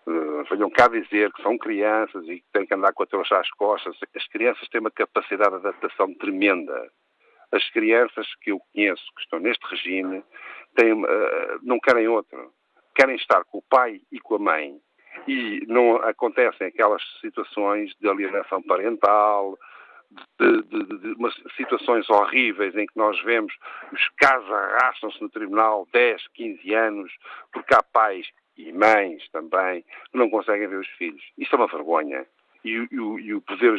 uh, venham cá dizer que são crianças e que têm que andar com a trouxa às costas, as crianças têm uma capacidade de adaptação tremenda. As crianças que eu conheço, que estão neste regime, têm, uh, não querem outro. Querem estar com o pai e com a mãe. E não acontecem aquelas situações de alienação parental, de, de, de, de umas situações horríveis em que nós vemos os casos arrastam-se no tribunal 10, 15 anos, porque há pais e mães também que não conseguem ver os filhos. Isso é uma vergonha e, e, o, e o Poder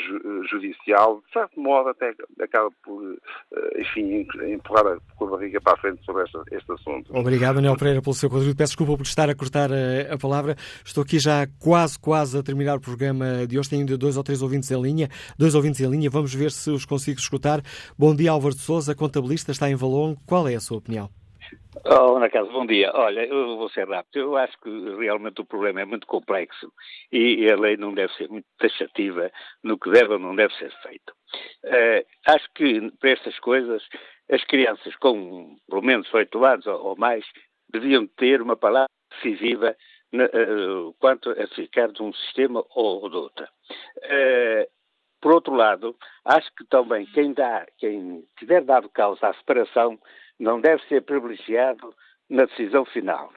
Judicial, de certo modo, até acaba por, eh, enfim, empurrar com a barriga para a frente sobre esta, este assunto. Obrigado, Daniel Pereira, pelo seu contributo. Peço desculpa por estar a cortar a, eh, a, palavra. Estou aqui já quase, quase a terminar o programa de hoje. Tenho ainda dois ou três ouvintes em linha. Dois ouvintes em linha. Vamos ver se os consigo escutar. Bom dia, Álvaro de Souza, contabilista, está em Valongo. Qual é a sua opinião? Oh, Ana Casa, bom dia. Olha, eu vou ser rápido. Eu acho que realmente o problema é muito complexo e a lei não deve ser muito taxativa no que deve ou não deve ser feito. Uh, acho que para estas coisas as crianças com pelo menos oito anos ou, mais deviam ter uma palavra decisiva na, uh, quanto a ficar de um sistema ou de outro. Uh, por outro lado, acho que também quem dá, quem tiver dado causa à separação não deve ser privilegiado na decisão final.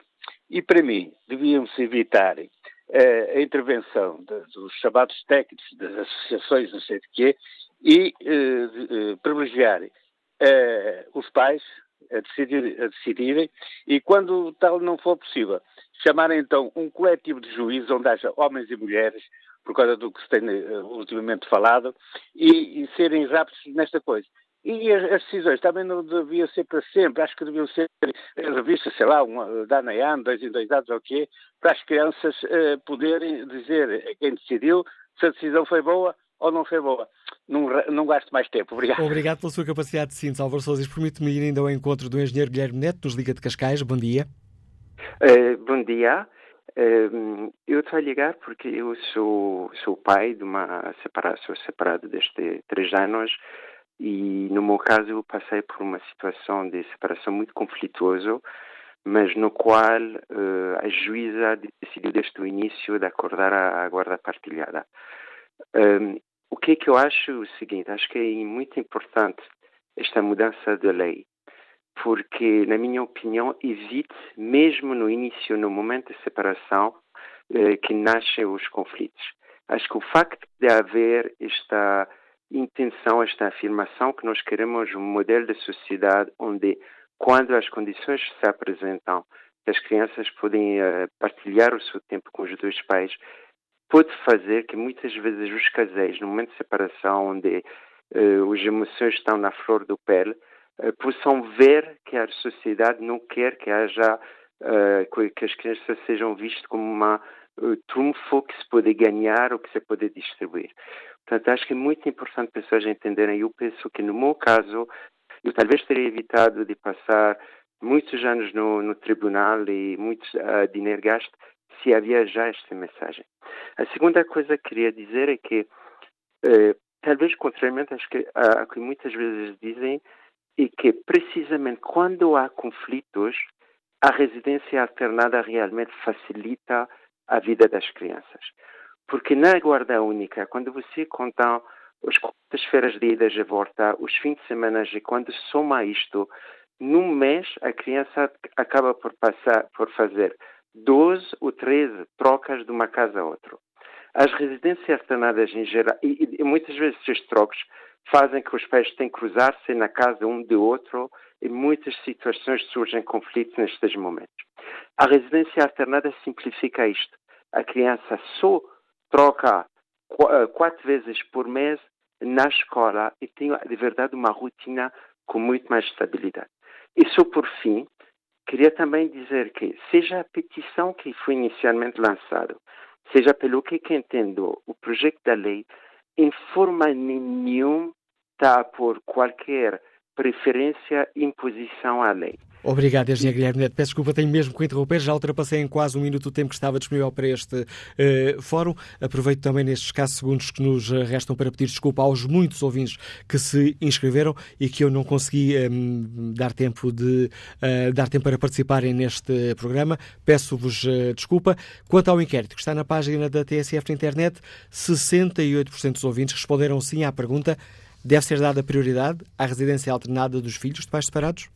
E, para mim, devíamos evitar uh, a intervenção de, dos chamados técnicos das associações, não sei de quê, e uh, uh, privilegiar os pais a, decidir, a decidirem e, quando tal não for possível, chamar então um coletivo de juízes onde haja homens e mulheres, por causa do que se tem ultimamente falado, e, e serem rápidos nesta coisa. E as, as, decisões também não deviam ser para sempre, acho que deviam ser revistas, sei lá, uma, de ano em ano, dois em dois anos ou o quê, para as crianças uh, poderem dizer a quem decidiu se a decisão foi boa ou não foi boa. Não, não gasto mais tempo. Obrigado. Obrigado pela sua capacidade de síntese, Álvaro Sousa. Permite-me ir ainda ao encontro do engenheiro Guilherme Neto, nos Liga de Cascais. Bom dia. Uh, bom dia. Uh, eu estou a ligar porque eu sou, sou pai de uma separada, sou separado desde três anos e no meu caso eu passei por uma situação de separação muito conflituosa, mas no qual uh, a juíza decidiu desde o início de acordar a, a guarda partilhada. Um, o que é que eu acho o seguinte, acho que é muito importante esta mudança de lei, porque, na minha opinião, evite, mesmo no início, no momento de separação, uh, que nascem os conflitos. Acho que o facto de haver esta intenção, esta afirmação que nós queremos um modelo de sociedade onde, quando as condições se apresentam, as crianças podem uh, partilhar o seu tempo com os dois pais, pode fazer que muitas vezes os casais, no momento de separação, onde uh, as emoções estão na flor do pele, uh, possam ver que a sociedade não quer que haja uh, que as crianças sejam vistas como uma uh, trunfo que se pode ganhar ou que se pode distribuir. Portanto, acho que é muito importante pessoas entenderem. Eu penso que no meu caso, eu talvez teria evitado de passar muitos anos no, no tribunal e muito uh, dinheiro gasto se havia já esta mensagem. A segunda coisa que queria dizer é que, uh, talvez contrariamente que, a, que muitas vezes dizem, é que precisamente quando há conflitos, a residência alternada realmente facilita a vida das crianças. Porque na guarda única, quando você conta as quartas-feiras de ida e volta, os fins de semana, e quando soma isto, num mês a criança acaba por passar, por fazer 12 ou 13 trocas de uma casa a outra. As residências alternadas em geral, e, e muitas vezes esses trocos fazem que os pais tenham que cruzar-se na casa um do outro e muitas situações surgem conflitos nestes momentos. A residência alternada simplifica isto. A criança só troca eh, quatro vezes por mês na escola e tem de verdade uma rotina com muito mais estabilidade. E só por fim, queria também dizer que, seja a petição que foi inicialmente lançada, seja pelo que, que entendo o projeto da lei, em forma nenhuma está por qualquer preferência, imposição à lei. Obrigado, Engenheiro Guilherme Neto. Peço desculpa, tenho mesmo que interromper. Já ultrapassei em quase um minuto o tempo que estava disponível para este uh, fórum. Aproveito também nestes escassos segundos que nos restam para pedir desculpa aos muitos ouvintes que se inscreveram e que eu não consegui um, dar tempo de uh, dar tempo para participarem neste programa. Peço-vos uh, desculpa. Quanto ao inquérito que está na página da TSF na internet, 68% dos ouvintes responderam sim à pergunta: Deve ser dada prioridade à residência alternada dos filhos de pais separados?